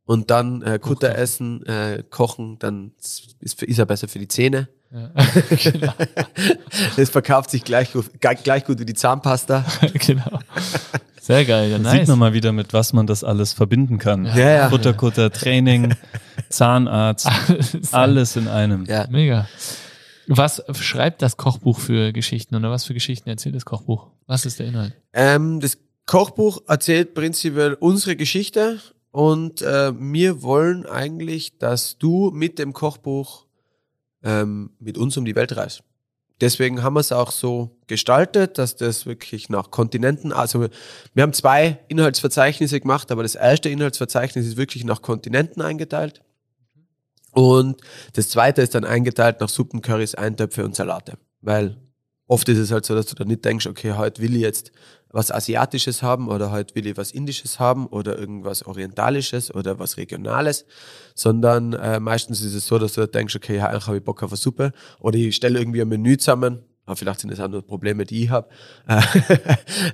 und dann äh, Kutter Kochen. essen, äh, kochen, dann ist, ist er besser für die Zähne. Ja. [laughs] genau. [laughs] Das verkauft sich gleich gut, gleich, gut wie die Zahnpasta. [laughs] genau. Sehr geil, ja, nice. sieht man mal wieder, mit was man das alles verbinden kann. Ja, ja. Futterkutter, Training, Zahnarzt, Alles. alles in einem. Ja. Mega. Was schreibt das Kochbuch für Geschichten oder was für Geschichten erzählt das Kochbuch? Was ist der Inhalt? Ähm, das Kochbuch erzählt prinzipiell unsere Geschichte und äh, wir wollen eigentlich, dass du mit dem Kochbuch ähm, mit uns um die Welt reist. Deswegen haben wir es auch so gestaltet, dass das wirklich nach Kontinenten, also wir haben zwei Inhaltsverzeichnisse gemacht, aber das erste Inhaltsverzeichnis ist wirklich nach Kontinenten eingeteilt. Und das zweite ist dann eingeteilt nach Suppen, Currys, Eintöpfe und Salate. Weil oft ist es halt so, dass du dann nicht denkst, okay, heute will ich jetzt was Asiatisches haben oder heute will ich was Indisches haben oder irgendwas Orientalisches oder was Regionales, sondern äh, meistens ist es so, dass du denkst, okay, ja, eigentlich habe ich Bock auf eine Suppe oder ich stelle irgendwie ein Menü zusammen, aber vielleicht sind das auch nur Probleme, die ich habe, [laughs] äh,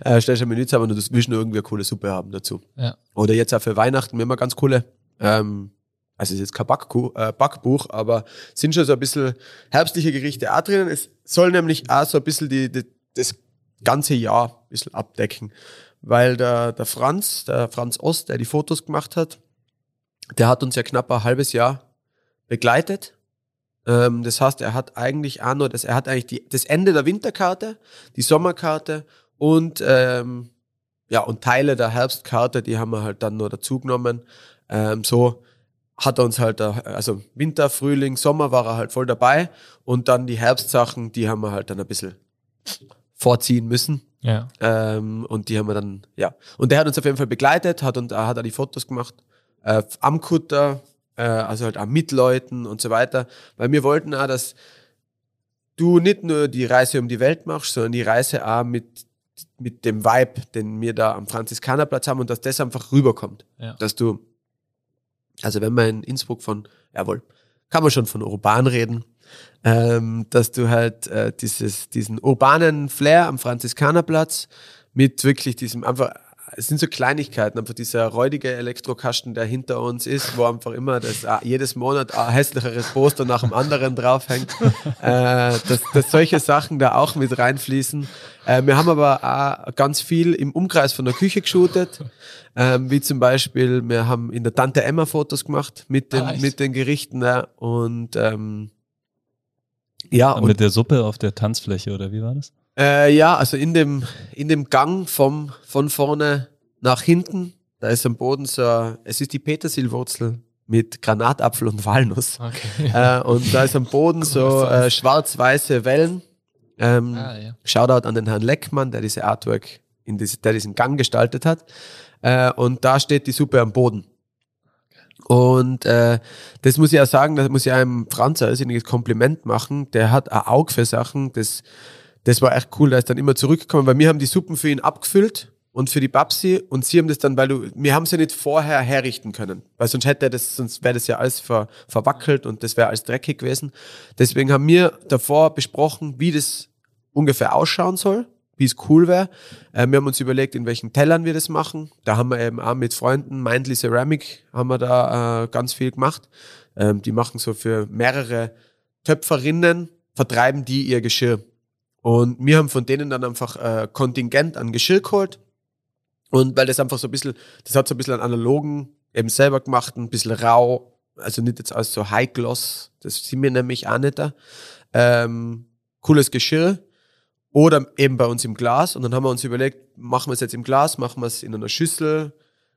äh, stellst ein Menü zusammen und du willst nur irgendwie eine coole Suppe haben dazu. Ja. Oder jetzt auch für Weihnachten, wir haben ganz coole, ähm, also es ist jetzt kein Backku äh, Backbuch, aber sind schon so ein bisschen herbstliche Gerichte auch drinnen. Es soll nämlich auch so ein bisschen die, die, das ganze Jahr ein bisschen abdecken. Weil der, der Franz, der Franz Ost, der die Fotos gemacht hat, der hat uns ja knapp ein halbes Jahr begleitet. Ähm, das heißt, er hat eigentlich auch nur das, er hat eigentlich die, das Ende der Winterkarte, die Sommerkarte und ähm, ja, und Teile der Herbstkarte, die haben wir halt dann nur dazu genommen. Ähm, so hat er uns halt, also Winter, Frühling, Sommer war er halt voll dabei und dann die Herbstsachen, die haben wir halt dann ein bisschen vorziehen müssen. Ja. Ähm, und die haben wir dann, ja. Und der hat uns auf jeden Fall begleitet, hat und hat auch die Fotos gemacht. Äh, am Kutter, äh, also halt auch mit Leuten und so weiter. Weil wir wollten auch, dass du nicht nur die Reise um die Welt machst, sondern die Reise auch mit, mit dem Vibe, den wir da am Franziskanerplatz haben und dass das einfach rüberkommt. Ja. Dass du, also wenn man in Innsbruck von, jawohl, kann man schon von urban reden, ähm, dass du halt äh, dieses, diesen urbanen Flair am Franziskanerplatz mit wirklich diesem einfach, es sind so Kleinigkeiten, einfach dieser räudige Elektrokasten, der hinter uns ist, wo einfach immer das äh, jedes Monat ein hässlicheres Poster nach dem anderen draufhängt, [laughs] äh, dass, dass solche Sachen da auch mit reinfließen. Äh, wir haben aber auch ganz viel im Umkreis von der Küche geshootet, ähm, wie zum Beispiel, wir haben in der Tante Emma Fotos gemacht mit den, Ah, echt? mit den Gerichten ja, und ähm, ja, Und und mit der Suppe auf der Tanzfläche, oder wie war das? äh, ja, also in dem, in dem Gang vom, von vorne nach hinten, da ist am Boden so, es ist die Petersilwurzel mit Granatapfel und Walnuss. Okay. Äh, und da ist am Boden [laughs] so äh, schwarz-weiße Wellen. Ähm, Ah, ja. Shoutout an den Herrn Leckmann, der diese Artwork, in diese, der diesen Gang gestaltet hat. Äh, und da steht die Suppe am Boden. Und äh, das muss ich ja sagen, das muss ich einem Franz ein irrsinniges Kompliment machen. Der hat ein Auge für Sachen. Das, das war echt cool. Der ist dann immer zurückgekommen, weil wir haben die Suppen für ihn abgefüllt und für die Babsi und sie haben das dann, weil du, wir haben es ja nicht vorher herrichten können, weil sonst hätte das, sonst wäre das ja alles ver, verwackelt und das wäre alles dreckig gewesen. Deswegen haben wir davor besprochen, wie das ungefähr ausschauen soll, wie es cool wäre. Äh, wir haben uns überlegt, in welchen Tellern wir das machen. Da haben wir eben auch mit Freunden, Mindly Ceramic, haben wir da äh, ganz viel gemacht. Ähm, die machen so für mehrere Töpferinnen, vertreiben die ihr Geschirr. Und wir haben von denen dann einfach äh, Kontingent an Geschirr geholt. Und weil das einfach so ein bisschen, das hat so ein bisschen einen analogen, eben selber gemacht, ein bisschen rau, also nicht jetzt alles so High Gloss, das sind wir nämlich auch nicht da. ähm, cooles Geschirr oder eben bei uns im Glas. Und dann haben wir uns überlegt, machen wir es jetzt im Glas, machen wir es in einer Schüssel.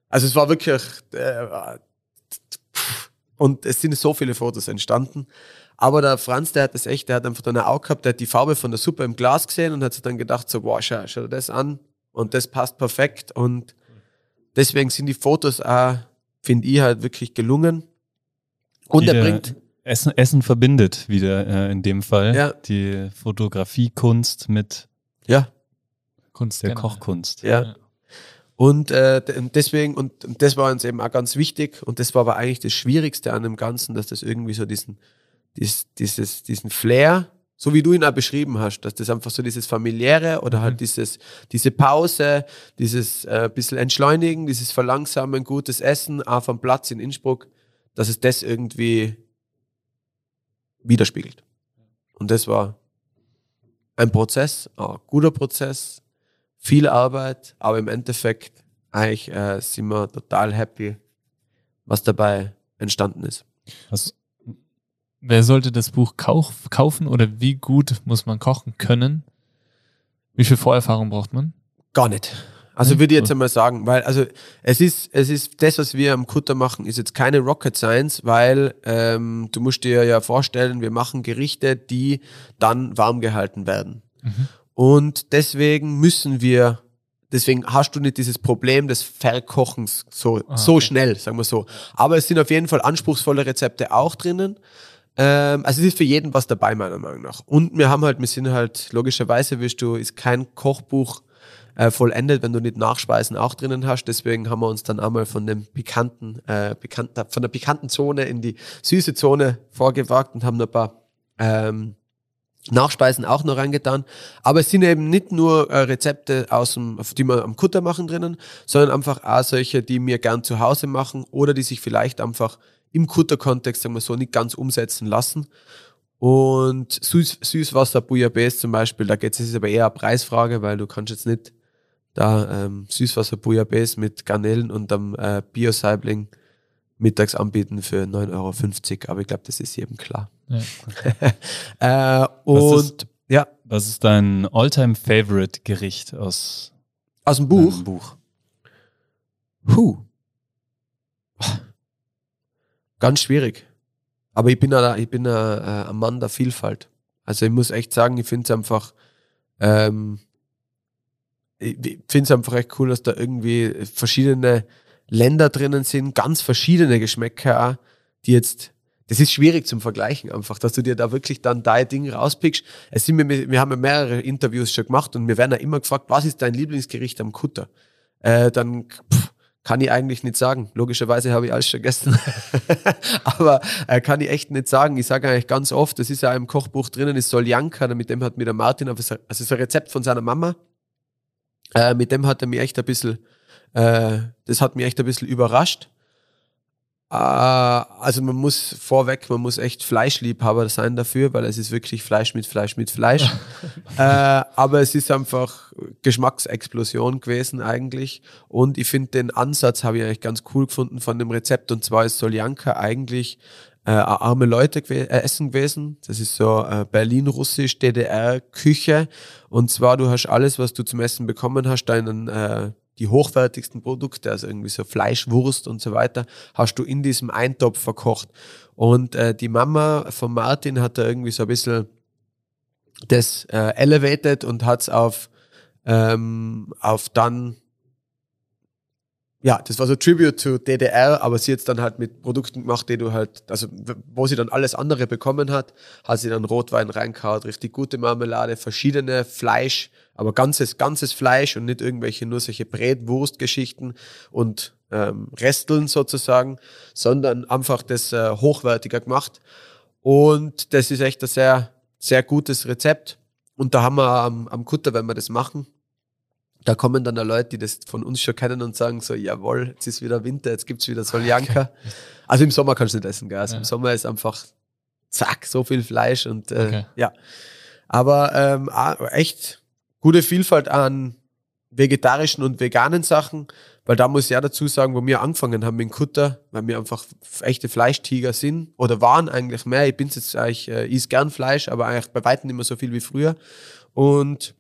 Also es war wirklich, äh, und es sind so viele Fotos entstanden. Aber der Franz, der hat das echt, der hat einfach dann ein Auge gehabt, der hat die Farbe von der Suppe im Glas gesehen und hat sich dann gedacht, so, wow, schau, schau dir das an. Und das passt perfekt. Und deswegen sind die Fotos auch, finde ich, halt wirklich gelungen. Und er bringt. Essen, Essen verbindet wieder äh, in dem Fall. Ja. Die Fotografiekunst mit Ja, Kunst. der generell. Kochkunst. ja. Und äh, deswegen, und, und das war uns eben auch ganz wichtig, und das war aber eigentlich das Schwierigste an dem Ganzen, dass das irgendwie so diesen, dies, dieses, diesen Flair, so wie du ihn auch beschrieben hast, dass das einfach so dieses familiäre oder halt dieses, diese Pause, dieses äh, bisschen Entschleunigen, dieses Verlangsamen, gutes Essen, auch vom Platz in Innsbruck, dass es das irgendwie widerspiegelt. Und das war ein Prozess, ein guter Prozess, viel Arbeit, aber im Endeffekt eigentlich äh, sind wir total happy, was dabei entstanden ist. Was, Wer sollte das Buch kauf, kaufen oder wie gut muss man kochen können? Wie viel Vorerfahrung braucht man? Gar nicht. Also Nee? würde ich jetzt einmal sagen, weil also es ist es ist das, was wir am Kutter machen, ist jetzt keine Rocket Science, weil ähm, du musst dir ja vorstellen, wir machen Gerichte, die dann warm gehalten werden. Und deswegen müssen wir, deswegen hast du nicht dieses Problem des Verkochens so, Ah, so okay. schnell, sagen wir so. Aber es sind auf jeden Fall anspruchsvolle Rezepte auch drinnen. Ähm, also es ist für jeden was dabei, meiner Meinung nach. Und wir haben halt, wir sind halt, logischerweise wirst du, ist kein Kochbuch äh, vollendet, wenn du nicht Nachspeisen auch drinnen hast. Deswegen haben wir uns dann einmal von dem pikanten, äh, pikanten von der pikanten Zone in die süße Zone vorgewagt und haben ein paar ähm, Nachspeisen auch noch reingetan. Aber es sind eben nicht nur äh, Rezepte aus dem, die wir am Kutter machen drinnen, sondern einfach auch solche, die wir gern zu Hause machen oder die sich vielleicht einfach im Kutter-Kontext, sagen wir so, nicht ganz umsetzen lassen. Und Süß, Süßwasser Bouillabaisse zum Beispiel, da geht es aber eher eine Preisfrage, weil du kannst jetzt nicht da ähm, Süßwasser Bouillabaisse mit Garnelen und am äh, Bio-Saibling mittags anbieten für 9,50 Euro. Aber ich glaube, das ist jedem klar. Ja. [laughs] äh, Was ist- und ja, was ist dein all-time favorite Gericht aus aus dem Buch. Buch? Puh. Ganz schwierig. Aber ich bin ein, ich bin ein, äh, ein Mann der Vielfalt. Also ich muss echt sagen, ich finde es einfach, ähm, ich finde es einfach echt cool, dass da irgendwie verschiedene Länder drinnen sind, ganz verschiedene Geschmäcker auch, die jetzt, das ist schwierig zum Vergleichen einfach, dass du dir da wirklich dann dein Ding rauspickst. Es sind mir, wir haben ja mehrere Interviews schon gemacht und wir werden ja immer gefragt, was ist dein Lieblingsgericht am Kutter? Äh, dann pff, kann ich eigentlich nicht sagen. Logischerweise habe ich alles schon gegessen. [laughs] Aber äh, kann ich echt nicht sagen. Ich sage eigentlich ganz oft, das ist ja im Kochbuch drinnen, ist Soljanka, mit dem hat mir der Martin, also es ist ein Rezept von seiner Mama. Äh, mit dem hat er mich echt ein bisschen, äh, das hat mich echt ein bisschen überrascht. Äh, also man muss vorweg, man muss echt Fleischliebhaber sein dafür, weil es ist wirklich Fleisch mit Fleisch mit Fleisch. [laughs] äh, aber es ist einfach Geschmacksexplosion gewesen eigentlich. Und ich finde den Ansatz habe ich eigentlich ganz cool gefunden von dem Rezept. Und zwar ist Soljanka eigentlich äh, arme Leute gew äh, essen gewesen. Das ist so äh, Berlin-Russisch, DDR-Küche. Und zwar, du hast alles, was du zum Essen bekommen hast, deinen äh, die hochwertigsten Produkte, also irgendwie so Fleisch, Wurst und so weiter, hast du in diesem Eintopf verkocht. Und äh, die Mama von Martin hat da irgendwie so ein bisschen das äh, elevated und hat es auf, ähm, auf dann ja, das war so Tribute to DDR, aber sie jetzt dann halt mit Produkten gemacht, die du halt, also wo sie dann alles andere bekommen hat, hat sie dann Rotwein reingehauen, richtig gute Marmelade, verschiedene Fleisch, aber ganzes, ganzes Fleisch und nicht irgendwelche nur solche Bretwurstgeschichten und ähm, Resteln sozusagen, sondern einfach das äh, hochwertiger gemacht. Und das ist echt ein sehr, sehr gutes Rezept. Und da haben wir am, am Kutter, wenn wir das machen, da kommen dann da Leute, die das von uns schon kennen und sagen so, jawohl, jetzt ist wieder Winter, jetzt gibt's wieder Soljanka. Also im Sommer kannst du nicht essen, gell? Also Ja. im Sommer ist einfach zack, so viel Fleisch und äh, Okay. ja. Aber ähm, ah, echt gute Vielfalt an vegetarischen und veganen Sachen, weil da muss ich ja dazu sagen, wo wir angefangen haben mit Kutter, weil wir einfach echte Fleischtiger sind oder waren eigentlich mehr. Ich bin jetzt eigentlich, äh, ich gern Fleisch, aber eigentlich bei weitem nicht mehr so viel wie früher. Und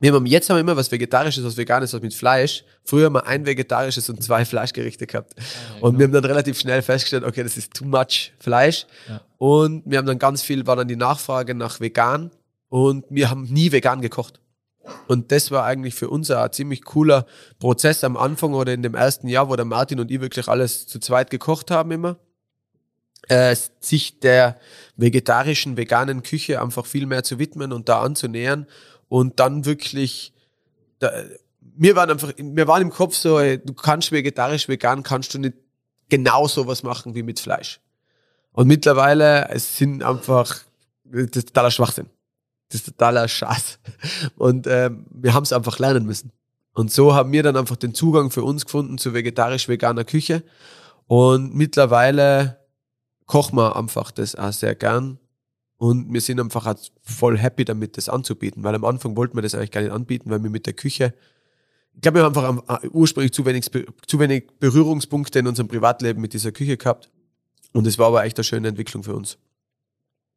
wir haben jetzt haben wir immer was Vegetarisches, was Veganes, was mit Fleisch. Früher haben wir ein vegetarisches und zwei Fleischgerichte gehabt. ja, Und genau. wir haben dann relativ schnell festgestellt, okay, das ist too much Fleisch. Ja. Und wir haben dann ganz viel, war dann die Nachfrage nach vegan. Und wir haben nie vegan gekocht. Und das war eigentlich für uns ein ziemlich cooler Prozess am Anfang oder in dem ersten Jahr, wo der Martin und ich wirklich alles zu zweit gekocht haben immer. Äh, sich der vegetarischen, veganen Küche einfach viel mehr zu widmen und da anzunähern und dann wirklich, da, wir waren einfach, wir waren im Kopf so, ey, du kannst vegetarisch, vegan, kannst du nicht genau sowas machen wie mit Fleisch. Und mittlerweile, es sind einfach, das ist totaler Schwachsinn. Das ist totaler Scheiß. Und ähm, wir haben es einfach lernen müssen. Und so haben wir dann einfach den Zugang für uns gefunden zu vegetarisch-veganer Küche. Und mittlerweile kochen wir einfach das auch sehr gern. Und wir sind einfach auch voll happy damit, das anzubieten. Weil am Anfang wollten wir das eigentlich gar nicht anbieten, weil wir mit der Küche, ich glaube, wir haben einfach äh, ursprünglich zu wenig, zu wenig Berührungspunkte in unserem Privatleben mit dieser Küche gehabt. Und es war aber echt eine schöne Entwicklung für uns.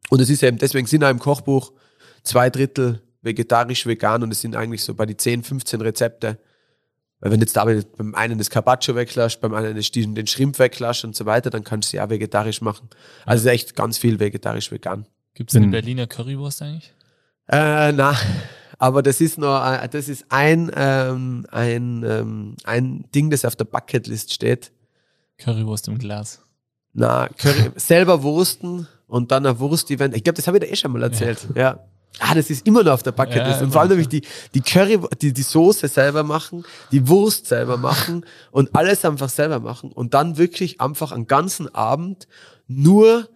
Und es ist eben, deswegen sind auch im Kochbuch zwei Drittel vegetarisch, vegan und es sind eigentlich so bei die 10, 15 Rezepte. Weil wenn jetzt da beim einen das Carpaccio weglässt, beim anderen den Shrimp weglässt und so weiter, dann kannst du sie auch vegetarisch machen. Also echt ganz viel vegetarisch, vegan. Gibt es eine Bin- Berliner Currywurst eigentlich? Äh, na, aber das ist nur, äh, das ist ein, ähm, ein, ähm, ein Ding, das auf der Bucketlist steht. Currywurst im Glas. Na, Curry, [laughs] selber wursten und dann ein Wurst-Event. Ich glaube, das habe ich dir eh schon mal erzählt. Ja. Ah, das ist immer noch auf der Bucketlist. Ja, und vor allem nämlich die, die Curry, die, die Soße selber machen, die Wurst selber machen und alles einfach selber machen und dann wirklich einfach einen ganzen Abend nur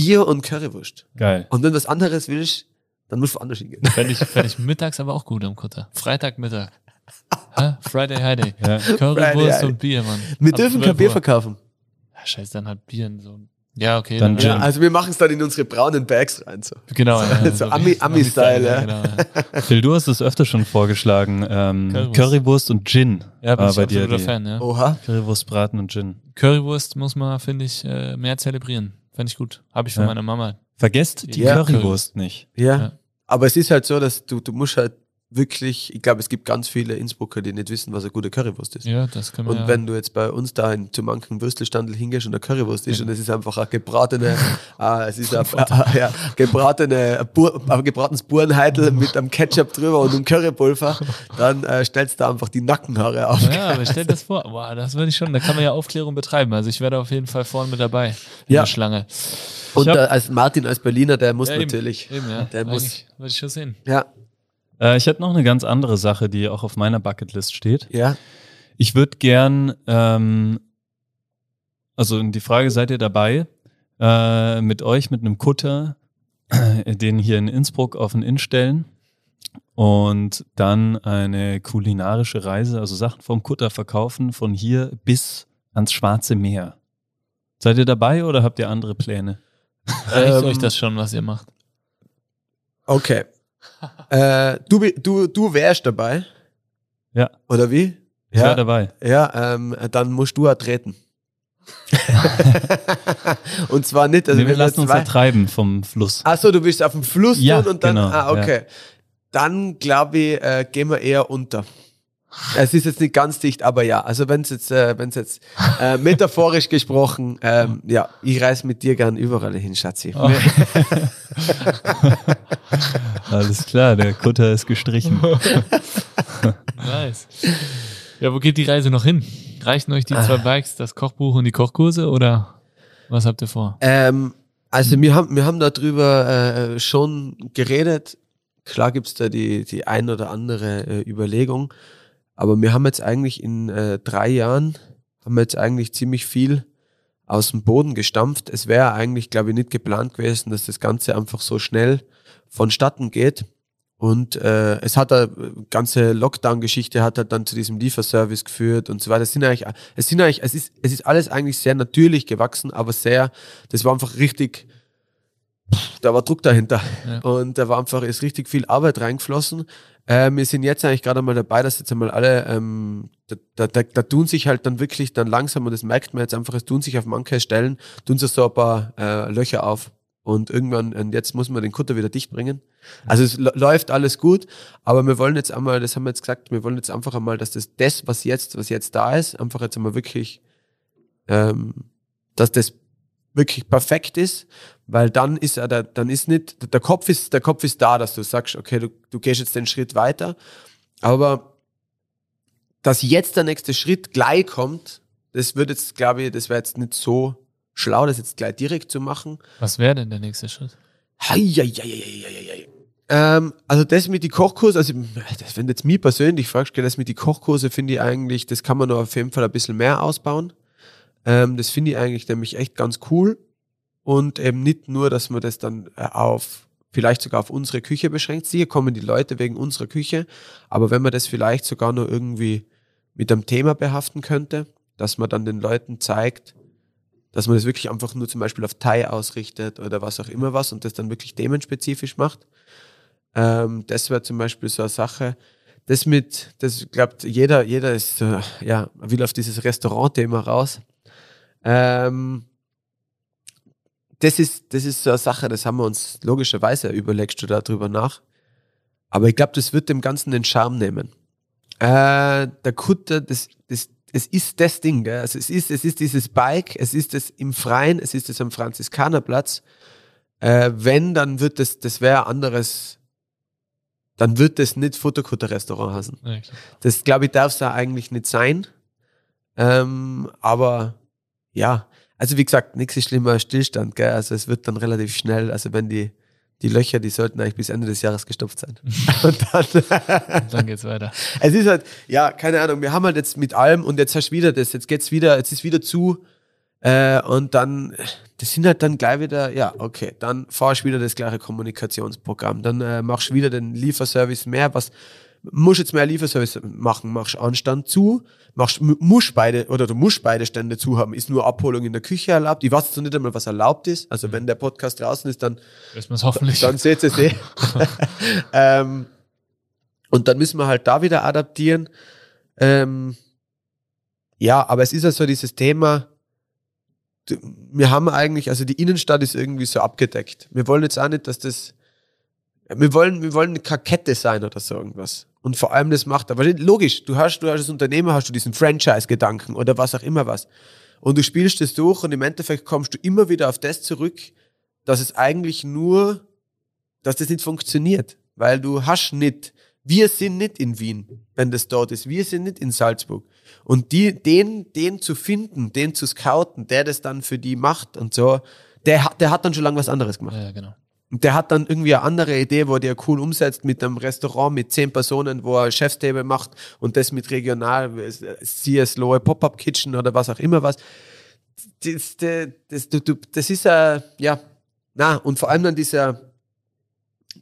Bier und Currywurst. Geil. Und wenn du was anderes willst, dann musst du woanders hingehen. Fände ich, fänd ich [laughs] mittags aber auch gut am Kutter. Freitagmittag. [laughs] Hä? Friday, Friday. Ja. Currywurst Friday, und Bier, Mann. Wir Ab dürfen 12 kein Bier Uhr. verkaufen. Ja, scheiße, dann hat Bier in so. Ja, okay. Dann dann. Ja, also wir machen es dann in unsere braunen Bags rein. So. Genau, ja. So Ami- Ami-Style, ja. Genau, ja. [laughs] Phil, du hast es öfter schon vorgeschlagen. Ähm, Currywurst. Currywurst. und Gin Ja, bin war ich bei dir. Fan, ja. Oha. Currywurst, Braten und Gin. Currywurst muss man, finde ich, äh, mehr zelebrieren. Fände ich gut. Habe ich von Ja. meiner Mama. Vergesst die Ja. Currywurst nicht. Ja. Ja. Aber es ist halt so, dass du, du musst halt wirklich, ich glaube, es gibt ganz viele Innsbrucker, die nicht wissen, was eine gute Currywurst ist. Ja, das können wir Und ja. wenn du jetzt bei uns da in, zu manchen Würstelstandel hingehst und eine Currywurst ist Ja. und es ist einfach eine gebratene, [laughs] ah, es ist ein, ah, [laughs] ja, gebratene, ein gebratenes Burenheitel [laughs] mit einem Ketchup drüber und einem Currypulver, dann äh, stellst du da einfach die Nackenhaare auf. Ja, aber stell dir das vor. Boah, das würde ich schon. Da kann man ja Aufklärung betreiben. Also ich werde auf jeden Fall vorne mit dabei in Ja. der Schlange. Und hab- äh, als Martin, als Berliner, der muss Ja, eben, natürlich. Eben, ja. Der muss, Eigentlich Würde ich schon sehen. ja, Äh, ich hätte noch eine ganz andere Sache, die auch auf meiner Bucketlist steht. ja. Ich würde gern, ähm, also die Frage, seid ihr dabei, äh, mit euch, mit einem Kutter, äh, den hier in Innsbruck auf den Inn stellen und dann eine kulinarische Reise, also Sachen vom Kutter verkaufen, von hier bis ans Schwarze Meer. Seid ihr dabei oder habt ihr andere Pläne? Reicht Ähm, euch das schon, was ihr macht? Okay. Äh, du, du, du wärst dabei. Ja. Oder wie? Ich wäre dabei. Ja, ähm, dann musst du auch treten. [laughs] und zwar nicht, also nee, wir lassen uns zwei. ertreiben vom Fluss. Achso, du bist auf dem Fluss Ja, und dann. genau, ah, okay. Dann glaube ich, äh, gehen wir eher unter. Es ist jetzt nicht ganz dicht, aber ja. Also wenn es jetzt, äh, wenn's jetzt äh, metaphorisch gesprochen, ähm, ja, ich reise mit dir gern überall hin, Schatzi. Oh. [laughs] Alles klar, der Kutter ist gestrichen. Nice. Ja, wo geht die Reise noch hin? Reichen euch die zwei Bikes, das Kochbuch und die Kochkurse oder was habt ihr vor? Ähm, also wir haben, wir haben darüber äh, schon geredet. Klar gibt's da die, die ein oder andere äh, Überlegung. Aber wir haben jetzt eigentlich in äh, drei Jahren, haben wir jetzt eigentlich ziemlich viel aus dem Boden gestampft. Es wäre eigentlich, glaube ich, nicht geplant gewesen, dass das Ganze einfach so schnell vonstatten geht. Und äh, es hat eine ganze Lockdown-Geschichte hat halt dann zu diesem Lieferservice geführt und so weiter. Es sind eigentlich, es sind eigentlich, es ist, es ist alles eigentlich sehr natürlich gewachsen, aber sehr, das war einfach richtig, da war Druck dahinter. Ja. Und da war einfach, ist richtig viel Arbeit reingeflossen. Äh, wir sind jetzt eigentlich gerade mal dabei, dass jetzt einmal alle, ähm, da, da, da, da tun sich halt dann wirklich dann langsam, und das merkt man jetzt einfach, es tun sich auf manche Stellen, tun sich so ein paar äh, Löcher auf. Und irgendwann, und jetzt muss man den Kutter wieder dicht bringen. Also es läuft alles gut, aber wir wollen jetzt einmal, das haben wir jetzt gesagt, wir wollen jetzt einfach einmal, dass das, das was jetzt, was jetzt da ist, einfach jetzt einmal wirklich, ähm, dass das wirklich perfekt ist, weil dann ist er, da, dann ist nicht, der Kopf ist, der Kopf ist da, dass du sagst, okay, du, du gehst jetzt den Schritt weiter, aber dass jetzt der nächste Schritt gleich kommt, das wird jetzt, glaube ich, das wäre jetzt nicht so schlau, das jetzt gleich direkt zu machen. Was wäre denn der nächste Schritt? Ähm, also das mit die Kochkurse, also das, wenn jetzt mir persönlich fragst, das mit die Kochkurse finde ich eigentlich, das kann man noch auf jeden Fall ein bisschen mehr ausbauen. Ähm, das finde ich eigentlich nämlich echt ganz cool. Und eben nicht nur, dass man das dann äh, auf, vielleicht sogar auf unsere Küche beschränkt. Hier kommen die Leute wegen unserer Küche. Aber wenn man das vielleicht sogar nur irgendwie mit einem Thema behaften könnte, dass man dann den Leuten zeigt, dass man das wirklich einfach nur zum Beispiel auf Thai ausrichtet oder was auch immer was und das dann wirklich themenspezifisch macht. Ähm, das wäre zum Beispiel so eine Sache. Das mit, das glaubt jeder, jeder ist, äh, ja, will auf dieses Restaurant-Thema raus. Ähm, das ist, das ist so eine Sache, das haben wir uns logischerweise überlegt oder darüber nach. Aber ich glaube, das wird dem Ganzen den Charme nehmen. Äh, der Kutter, das, das, es ist das Ding, gell? Also es ist, es ist dieses Bike, es ist es im Freien, es ist es am Franziskanerplatz. Äh, wenn, dann wird das, das wäre anderes, dann wird das nicht Fotokutter-Restaurant heißen. Ja, das, glaube ich, darf es eigentlich nicht sein. Ähm, aber ja, also wie gesagt, nichts ist schlimmer als Stillstand, gell? Also es wird dann relativ schnell, also wenn die, die Löcher, die sollten eigentlich bis Ende des Jahres gestopft sein. [laughs] und dann, und dann geht's weiter. [laughs] Es ist halt, ja, keine Ahnung, wir haben halt jetzt mit allem und jetzt hast du wieder das, jetzt geht's wieder, jetzt ist wieder zu, äh, und dann, das sind halt dann gleich wieder, ja, okay, dann fahrst du wieder das gleiche Kommunikationsprogramm, dann äh, machst du wieder den Lieferservice mehr, was, musst jetzt mehr Lieferservice machen, machst Anstand zu, machst, musst beide, oder du musst beide Stände zu haben, ist nur Abholung in der Küche erlaubt. Ich weiß jetzt noch nicht einmal, was erlaubt ist. Also wenn der Podcast draußen ist, dann, hoffentlich. dann seht ihr es eh. [laughs] ähm, und dann müssen wir halt da wieder adaptieren. Ähm, ja, aber es ist ja so dieses Thema, wir haben eigentlich, also die Innenstadt ist irgendwie so abgedeckt. Wir wollen jetzt auch nicht, dass das, wir wollen, wir wollen eine Kette sein oder so irgendwas. Und vor allem das macht, aber logisch, du hast, du hast als Unternehmer hast du diesen Franchise-Gedanken oder was auch immer was. Und du spielst das durch und im Endeffekt kommst du immer wieder auf das zurück, dass es eigentlich nur, dass das nicht funktioniert. Weil du hast nicht, wir sind nicht in Wien, wenn das dort ist. Wir sind nicht in Salzburg. Und die, den, den zu finden, den zu scouten, der das dann für die macht und so, der, der hat dann schon lange was anderes gemacht. Ja, genau. Und der hat dann irgendwie eine andere Idee, wo der cool umsetzt mit einem Restaurant mit zehn Personen, wo er Chefstable macht und das mit regional, CS Lowe Pop-Up Kitchen oder was auch immer was. Das, das, das, das ist ja, ja, na, und vor allem dann dieser,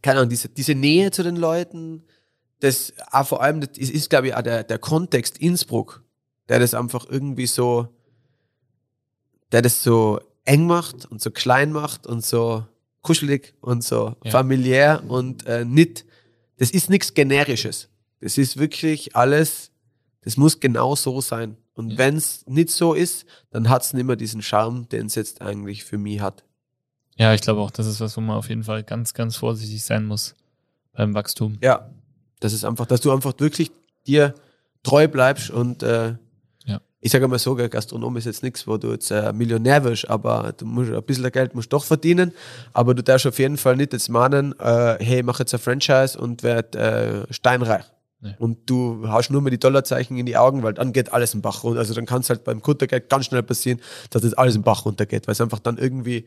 keine Ahnung, diese, diese Nähe zu den Leuten, das auch vor allem, das ist, ist glaube ich, auch der, der Kontext Innsbruck, der das einfach irgendwie so, der das so eng macht und so klein macht und so, kuschelig und so ja. familiär und äh, nicht, das ist nichts Generisches. Das ist wirklich alles, das muss genau so sein. Und ja. wenn es nicht so ist, dann hat es nicht mehr diesen Charme, den es jetzt eigentlich für mich hat. Ja, ich glaube auch, das ist was, wo man auf jeden Fall ganz, ganz vorsichtig sein muss beim Wachstum. Ja, das ist einfach, dass du einfach wirklich dir treu bleibst und äh, ich sage mal so, Gastronom ist jetzt nichts, wo du jetzt äh, Millionär wirst, aber du musst ein bisschen Geld musst doch verdienen. Aber du darfst auf jeden Fall nicht jetzt meinen, äh, hey, mach jetzt ein Franchise und werd äh, steinreich. Nee. Und du haust nur mal die Dollarzeichen in die Augen, weil dann geht alles im Bach runter. Also dann kann es halt beim Kuttergeld ganz schnell passieren, dass das alles im Bach runtergeht, weil es einfach dann irgendwie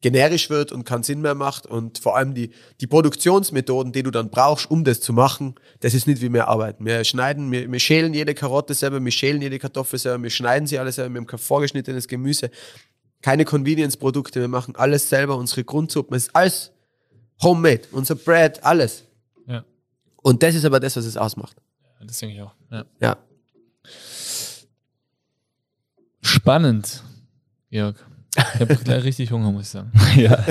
generisch wird und keinen Sinn mehr macht und vor allem die, die Produktionsmethoden, die du dann brauchst, um das zu machen, das ist nicht wie wir arbeiten. Wir schneiden, wir, wir schälen jede Karotte selber, wir schälen jede Kartoffel selber, wir schneiden sie alles selber, wir haben kein vorgeschnittenes Gemüse, keine Convenience-Produkte, wir machen alles selber, unsere Grundsuppen, es ist alles homemade, unser Bread, alles. Ja. Und das ist aber das, was es ausmacht. Ja, das denke ich auch. Ja. ja. Spannend, Georg. Ich habe gleich richtig Hunger, muss ich sagen. [laughs] ja.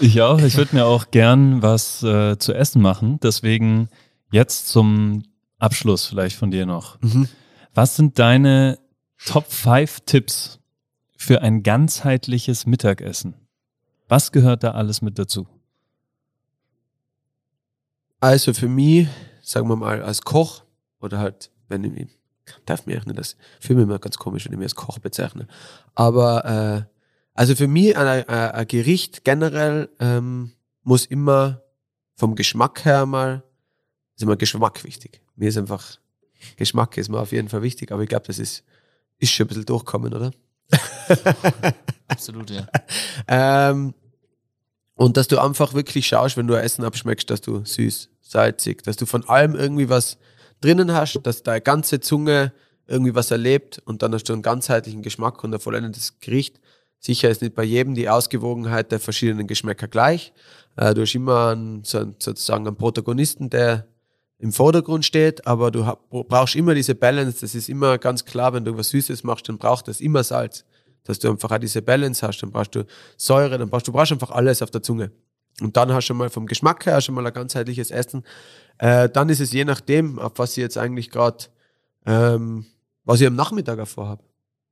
Ich auch. Ich würde mir auch gern was äh, zu essen machen. Deswegen jetzt zum Abschluss vielleicht von dir noch. Mhm. Was sind deine Top 5 Tipps für ein ganzheitliches Mittagessen? Was gehört da alles mit dazu? Also für mich, sagen wir mal, als Koch oder halt, wenn ich darf mir auch nicht das, fühle mich immer ganz komisch, wenn ich mich als Koch bezeichne. Aber äh, also für mich ein, ein, ein Gericht generell ähm, muss immer vom Geschmack her mal, ist immer Geschmack wichtig. Mir ist einfach, Geschmack ist mir auf jeden Fall wichtig, aber ich glaube, das ist, ist schon ein bisschen durchkommen, oder? [laughs] Absolut, ja. [laughs] Ähm, und dass du einfach wirklich schaust, wenn du ein Essen abschmeckst, dass du süß, salzig, dass du von allem irgendwie was drinnen hast, dass deine ganze Zunge irgendwie was erlebt und dann hast du einen ganzheitlichen Geschmack und ein vollendetes Gericht. Sicher ist nicht bei jedem die Ausgewogenheit der verschiedenen Geschmäcker gleich. Äh, du hast immer einen, so, einen- sozusagen einen Protagonisten, der im Vordergrund steht, aber du brauchst immer diese Balance. Das ist immer ganz klar, wenn du was Süßes machst, dann braucht das immer Salz. Dass du einfach auch diese Balance hast, dann brauchst du Säure, dann brauchst du brauchst einfach alles auf der Zunge. Und dann hast du mal vom Geschmack her schon mal ein ganzheitliches Essen. Äh, dann ist es je nachdem, auf was ich jetzt eigentlich gerade, ähm, was ich am Nachmittag auch vorhabe.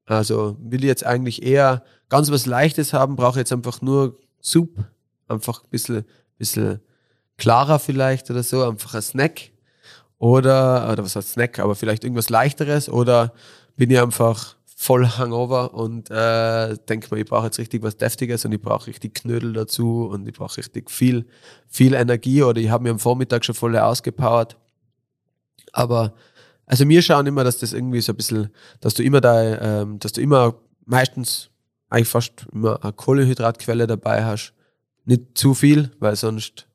Also will ich jetzt eigentlich eher ganz was Leichtes haben, brauche jetzt einfach nur Soup, einfach ein bisschen, bisschen klarer vielleicht oder so, einfach ein Snack. Oder, oder was heißt Snack, aber vielleicht irgendwas leichteres oder bin ich einfach voll Hangover und äh, denke mir, ich brauche jetzt richtig was Deftiges und ich brauche richtig Knödel dazu und ich brauche richtig viel, viel Energie oder ich habe mir am Vormittag schon voll ausgepowert. Aber also wir schauen immer, dass das irgendwie so ein bisschen, dass du immer da, ähm, dass du immer meistens eigentlich fast immer eine Kohlehydratquelle dabei hast. Nicht zu viel, weil sonst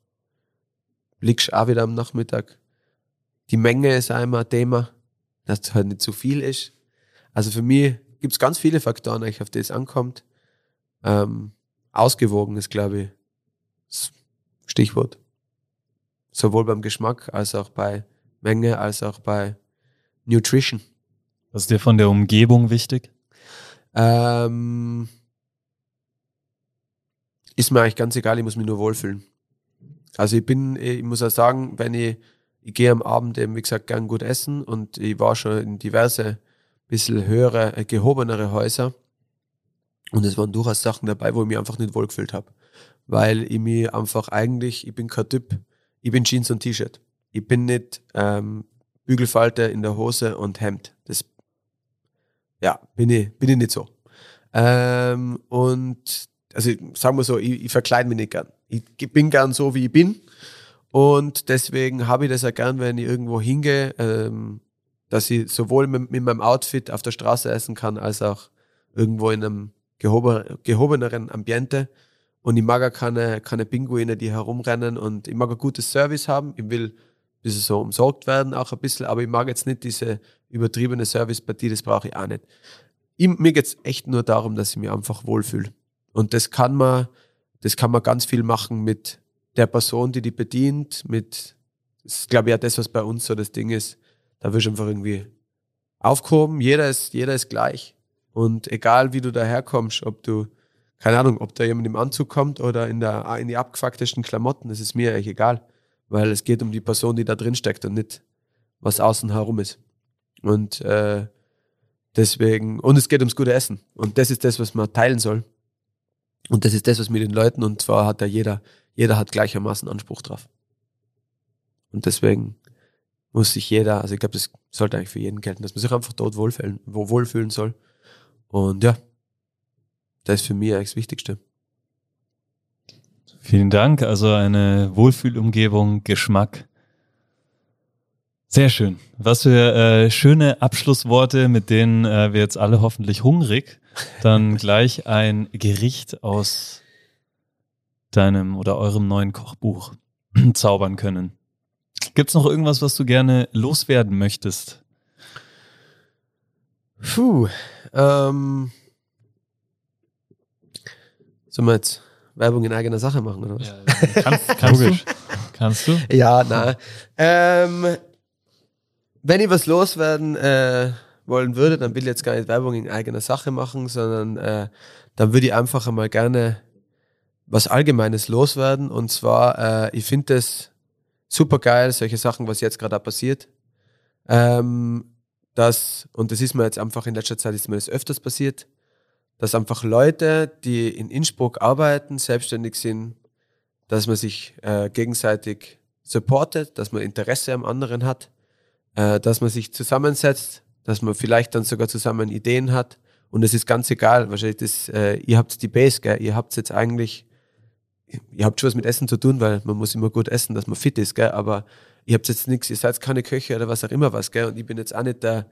liegst du auch wieder am Nachmittag. Die Menge ist immer ein Thema, dass es halt nicht zu viel ist. Also für mich gibt es ganz viele Faktoren, eigentlich, auf die es ankommt. Ähm, ausgewogen ist, glaube ich, das Stichwort. Sowohl beim Geschmack als auch bei Menge, als auch bei Nutrition. Was ist dir von der Umgebung wichtig? Ähm, ist mir eigentlich ganz egal, ich muss mich nur wohlfühlen. Also ich bin, ich muss auch sagen, wenn ich, ich gehe am Abend eben, wie gesagt, gern gut essen und ich war schon in diverse, bisschen höhere, äh, gehobenere Häuser und es waren durchaus Sachen dabei, wo ich mich einfach nicht wohlgefühlt habe. Weil ich mich einfach eigentlich, ich bin kein Typ, ich bin Jeans und T-Shirt. Ich bin nicht ähm, Bügelfalte in der Hose und Hemd. Das ja, bin ich, bin ich nicht so. Ähm, und also sagen wir so, ich, ich verkleide mich nicht gern. Ich bin gern so, wie ich bin. Und deswegen habe ich das ja gern, wenn ich irgendwo hingehe, ähm, dass ich sowohl mit, mit meinem Outfit auf der Straße essen kann, als auch irgendwo in einem gehoben, gehobeneren Ambiente. Und ich mag auch keine, keine Pinguine, die herumrennen und ich mag ein gutes Service haben. Ich will ein bisschen so umsorgt werden, auch ein bisschen, aber ich mag jetzt nicht diese übertriebene Servicepartie, das brauche ich auch nicht. Ich, mir geht es echt nur darum, dass ich mich einfach wohlfühle. Und das kann man, das kann man ganz viel machen mit der Person, die die bedient, mit, das ist glaube ich auch das, was bei uns so das Ding ist, da wirst du einfach irgendwie aufgehoben, jeder ist, jeder ist gleich. Und egal wie du daherkommst, ob du, keine Ahnung, ob da jemand im Anzug kommt oder in, der, in die abgefucktesten Klamotten, das ist mir eigentlich egal. Weil es geht um die Person, die da drin steckt und nicht, was außen herum ist. Und äh, deswegen, und es geht ums gute Essen. Und das ist das, was man teilen soll. Und das ist das, was mit den Leuten, und zwar hat da jeder, jeder hat gleichermaßen Anspruch drauf. Und deswegen muss sich jeder, also ich glaube, das sollte eigentlich für jeden gelten, dass man sich einfach dort wohlfühlen, wo wohlfühlen soll. Und ja, das ist für mich eigentlich das Wichtigste. Vielen Dank. Also eine Wohlfühlumgebung, Geschmack. Sehr schön. Was für äh, schöne Abschlussworte, mit denen äh, wir jetzt alle hoffentlich hungrig dann [laughs] gleich ein Gericht aus deinem oder eurem neuen Kochbuch [clears throat] zaubern können. Gibt's noch irgendwas, was du gerne loswerden möchtest? Puh, ähm, sollen wir jetzt Werbung in eigener Sache machen, oder was? Ja, kannst, kannst du? Kannst du? Ja, na. Ähm, wenn ich was loswerden äh, wollen würde, dann will ich jetzt gar nicht Werbung in eigener Sache machen, sondern äh, dann würde ich einfach einmal gerne was Allgemeines loswerden. Und zwar, äh, ich finde es super geil, solche Sachen, was jetzt gerade passiert. Ähm, dass, und das ist mir jetzt einfach in letzter Zeit ist mir das öfters passiert, dass einfach Leute, die in Innsbruck arbeiten, selbstständig sind, dass man sich äh, gegenseitig supportet, dass man Interesse am anderen hat, äh, dass man sich zusammensetzt, dass man vielleicht dann sogar zusammen Ideen hat. Und es ist ganz egal, wahrscheinlich das, äh, ihr habt die Base, gell? ihr habt jetzt eigentlich ihr habt schon was mit Essen zu tun, weil man muss immer gut essen, dass man fit ist, gell? aber ihr habt jetzt nichts, ihr seid keine Köche oder was auch immer was, gell? und ich bin jetzt auch nicht der,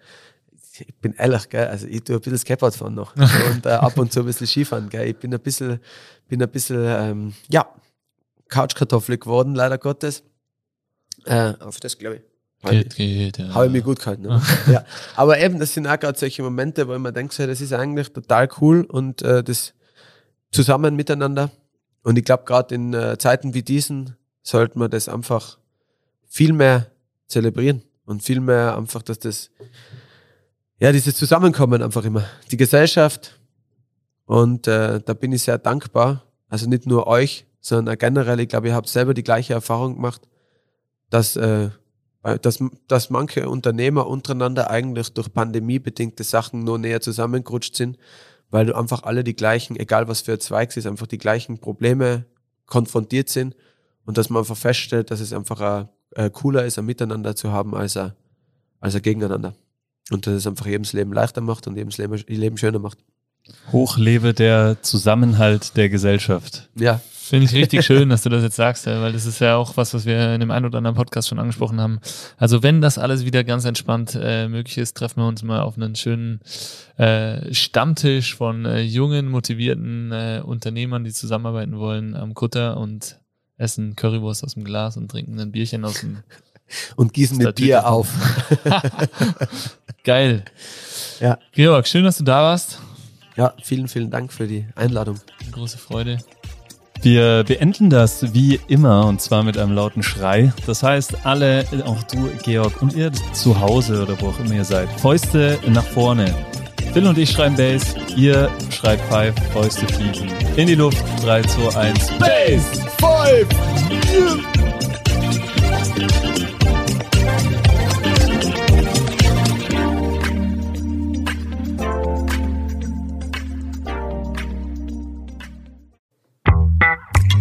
ich bin ehrlich, gell? also ich tue ein bisschen Skateboard fahren noch [laughs] und äh, ab und zu ein bisschen Skifahren, gell? ich bin ein bisschen, bin ein bisschen, ähm, ja, Couchkartoffel geworden, leider Gottes. Äh, auf das glaube ich. Geht, geht, ja. Habe ich mich gut gehalten. Ne? [laughs] ja. Aber eben, das sind auch gerade solche Momente, wo ich mir denke, so, das ist eigentlich total cool und äh, das zusammen miteinander und ich glaube, gerade in äh, Zeiten wie diesen sollte man das einfach viel mehr zelebrieren und viel mehr einfach, dass das, ja, dieses Zusammenkommen einfach immer. Die Gesellschaft und äh, da bin ich sehr dankbar. Also nicht nur euch, sondern generell, ich glaube, ihr habt selber die gleiche Erfahrung gemacht, dass, äh, dass, dass manche Unternehmer untereinander eigentlich durch pandemiebedingte Sachen nur näher zusammengerutscht sind weil du einfach alle die gleichen, egal was für ein Zweig es ist, einfach die gleichen Probleme konfrontiert sind und dass man einfach feststellt, dass es einfach ein, ein cooler ist, ein Miteinander zu haben, als ein, als ein Gegeneinander. Und dass es einfach jedem das Leben leichter macht und jedem das Leben, Leben schöner macht. Hochlebe der Zusammenhalt der Gesellschaft. Ja, Finde ich richtig schön, dass du das jetzt sagst, weil das ist ja auch was, was wir in dem einen oder anderen Podcast schon angesprochen haben. Also wenn das alles wieder ganz entspannt äh, möglich ist, treffen wir uns mal auf einen schönen äh, Stammtisch von äh, jungen, motivierten äh, Unternehmern, die zusammenarbeiten wollen am Kutter und essen Currywurst aus dem Glas und trinken ein Bierchen aus dem [laughs] und gießen mit Bier auf. [laughs] Geil. Ja. Georg, schön, dass du da warst. Ja, vielen, vielen Dank für die Einladung. Große Freude. Wir beenden das wie immer und zwar mit einem lauten Schrei. Das heißt, alle, auch du, Georg, und ihr zu Hause oder wo auch immer ihr seid, Fäuste nach vorne. Phil und ich schreiben Bass, ihr schreibt Five, Fäuste fliegen. In die Luft, 3, 2, 1, Bass! Five!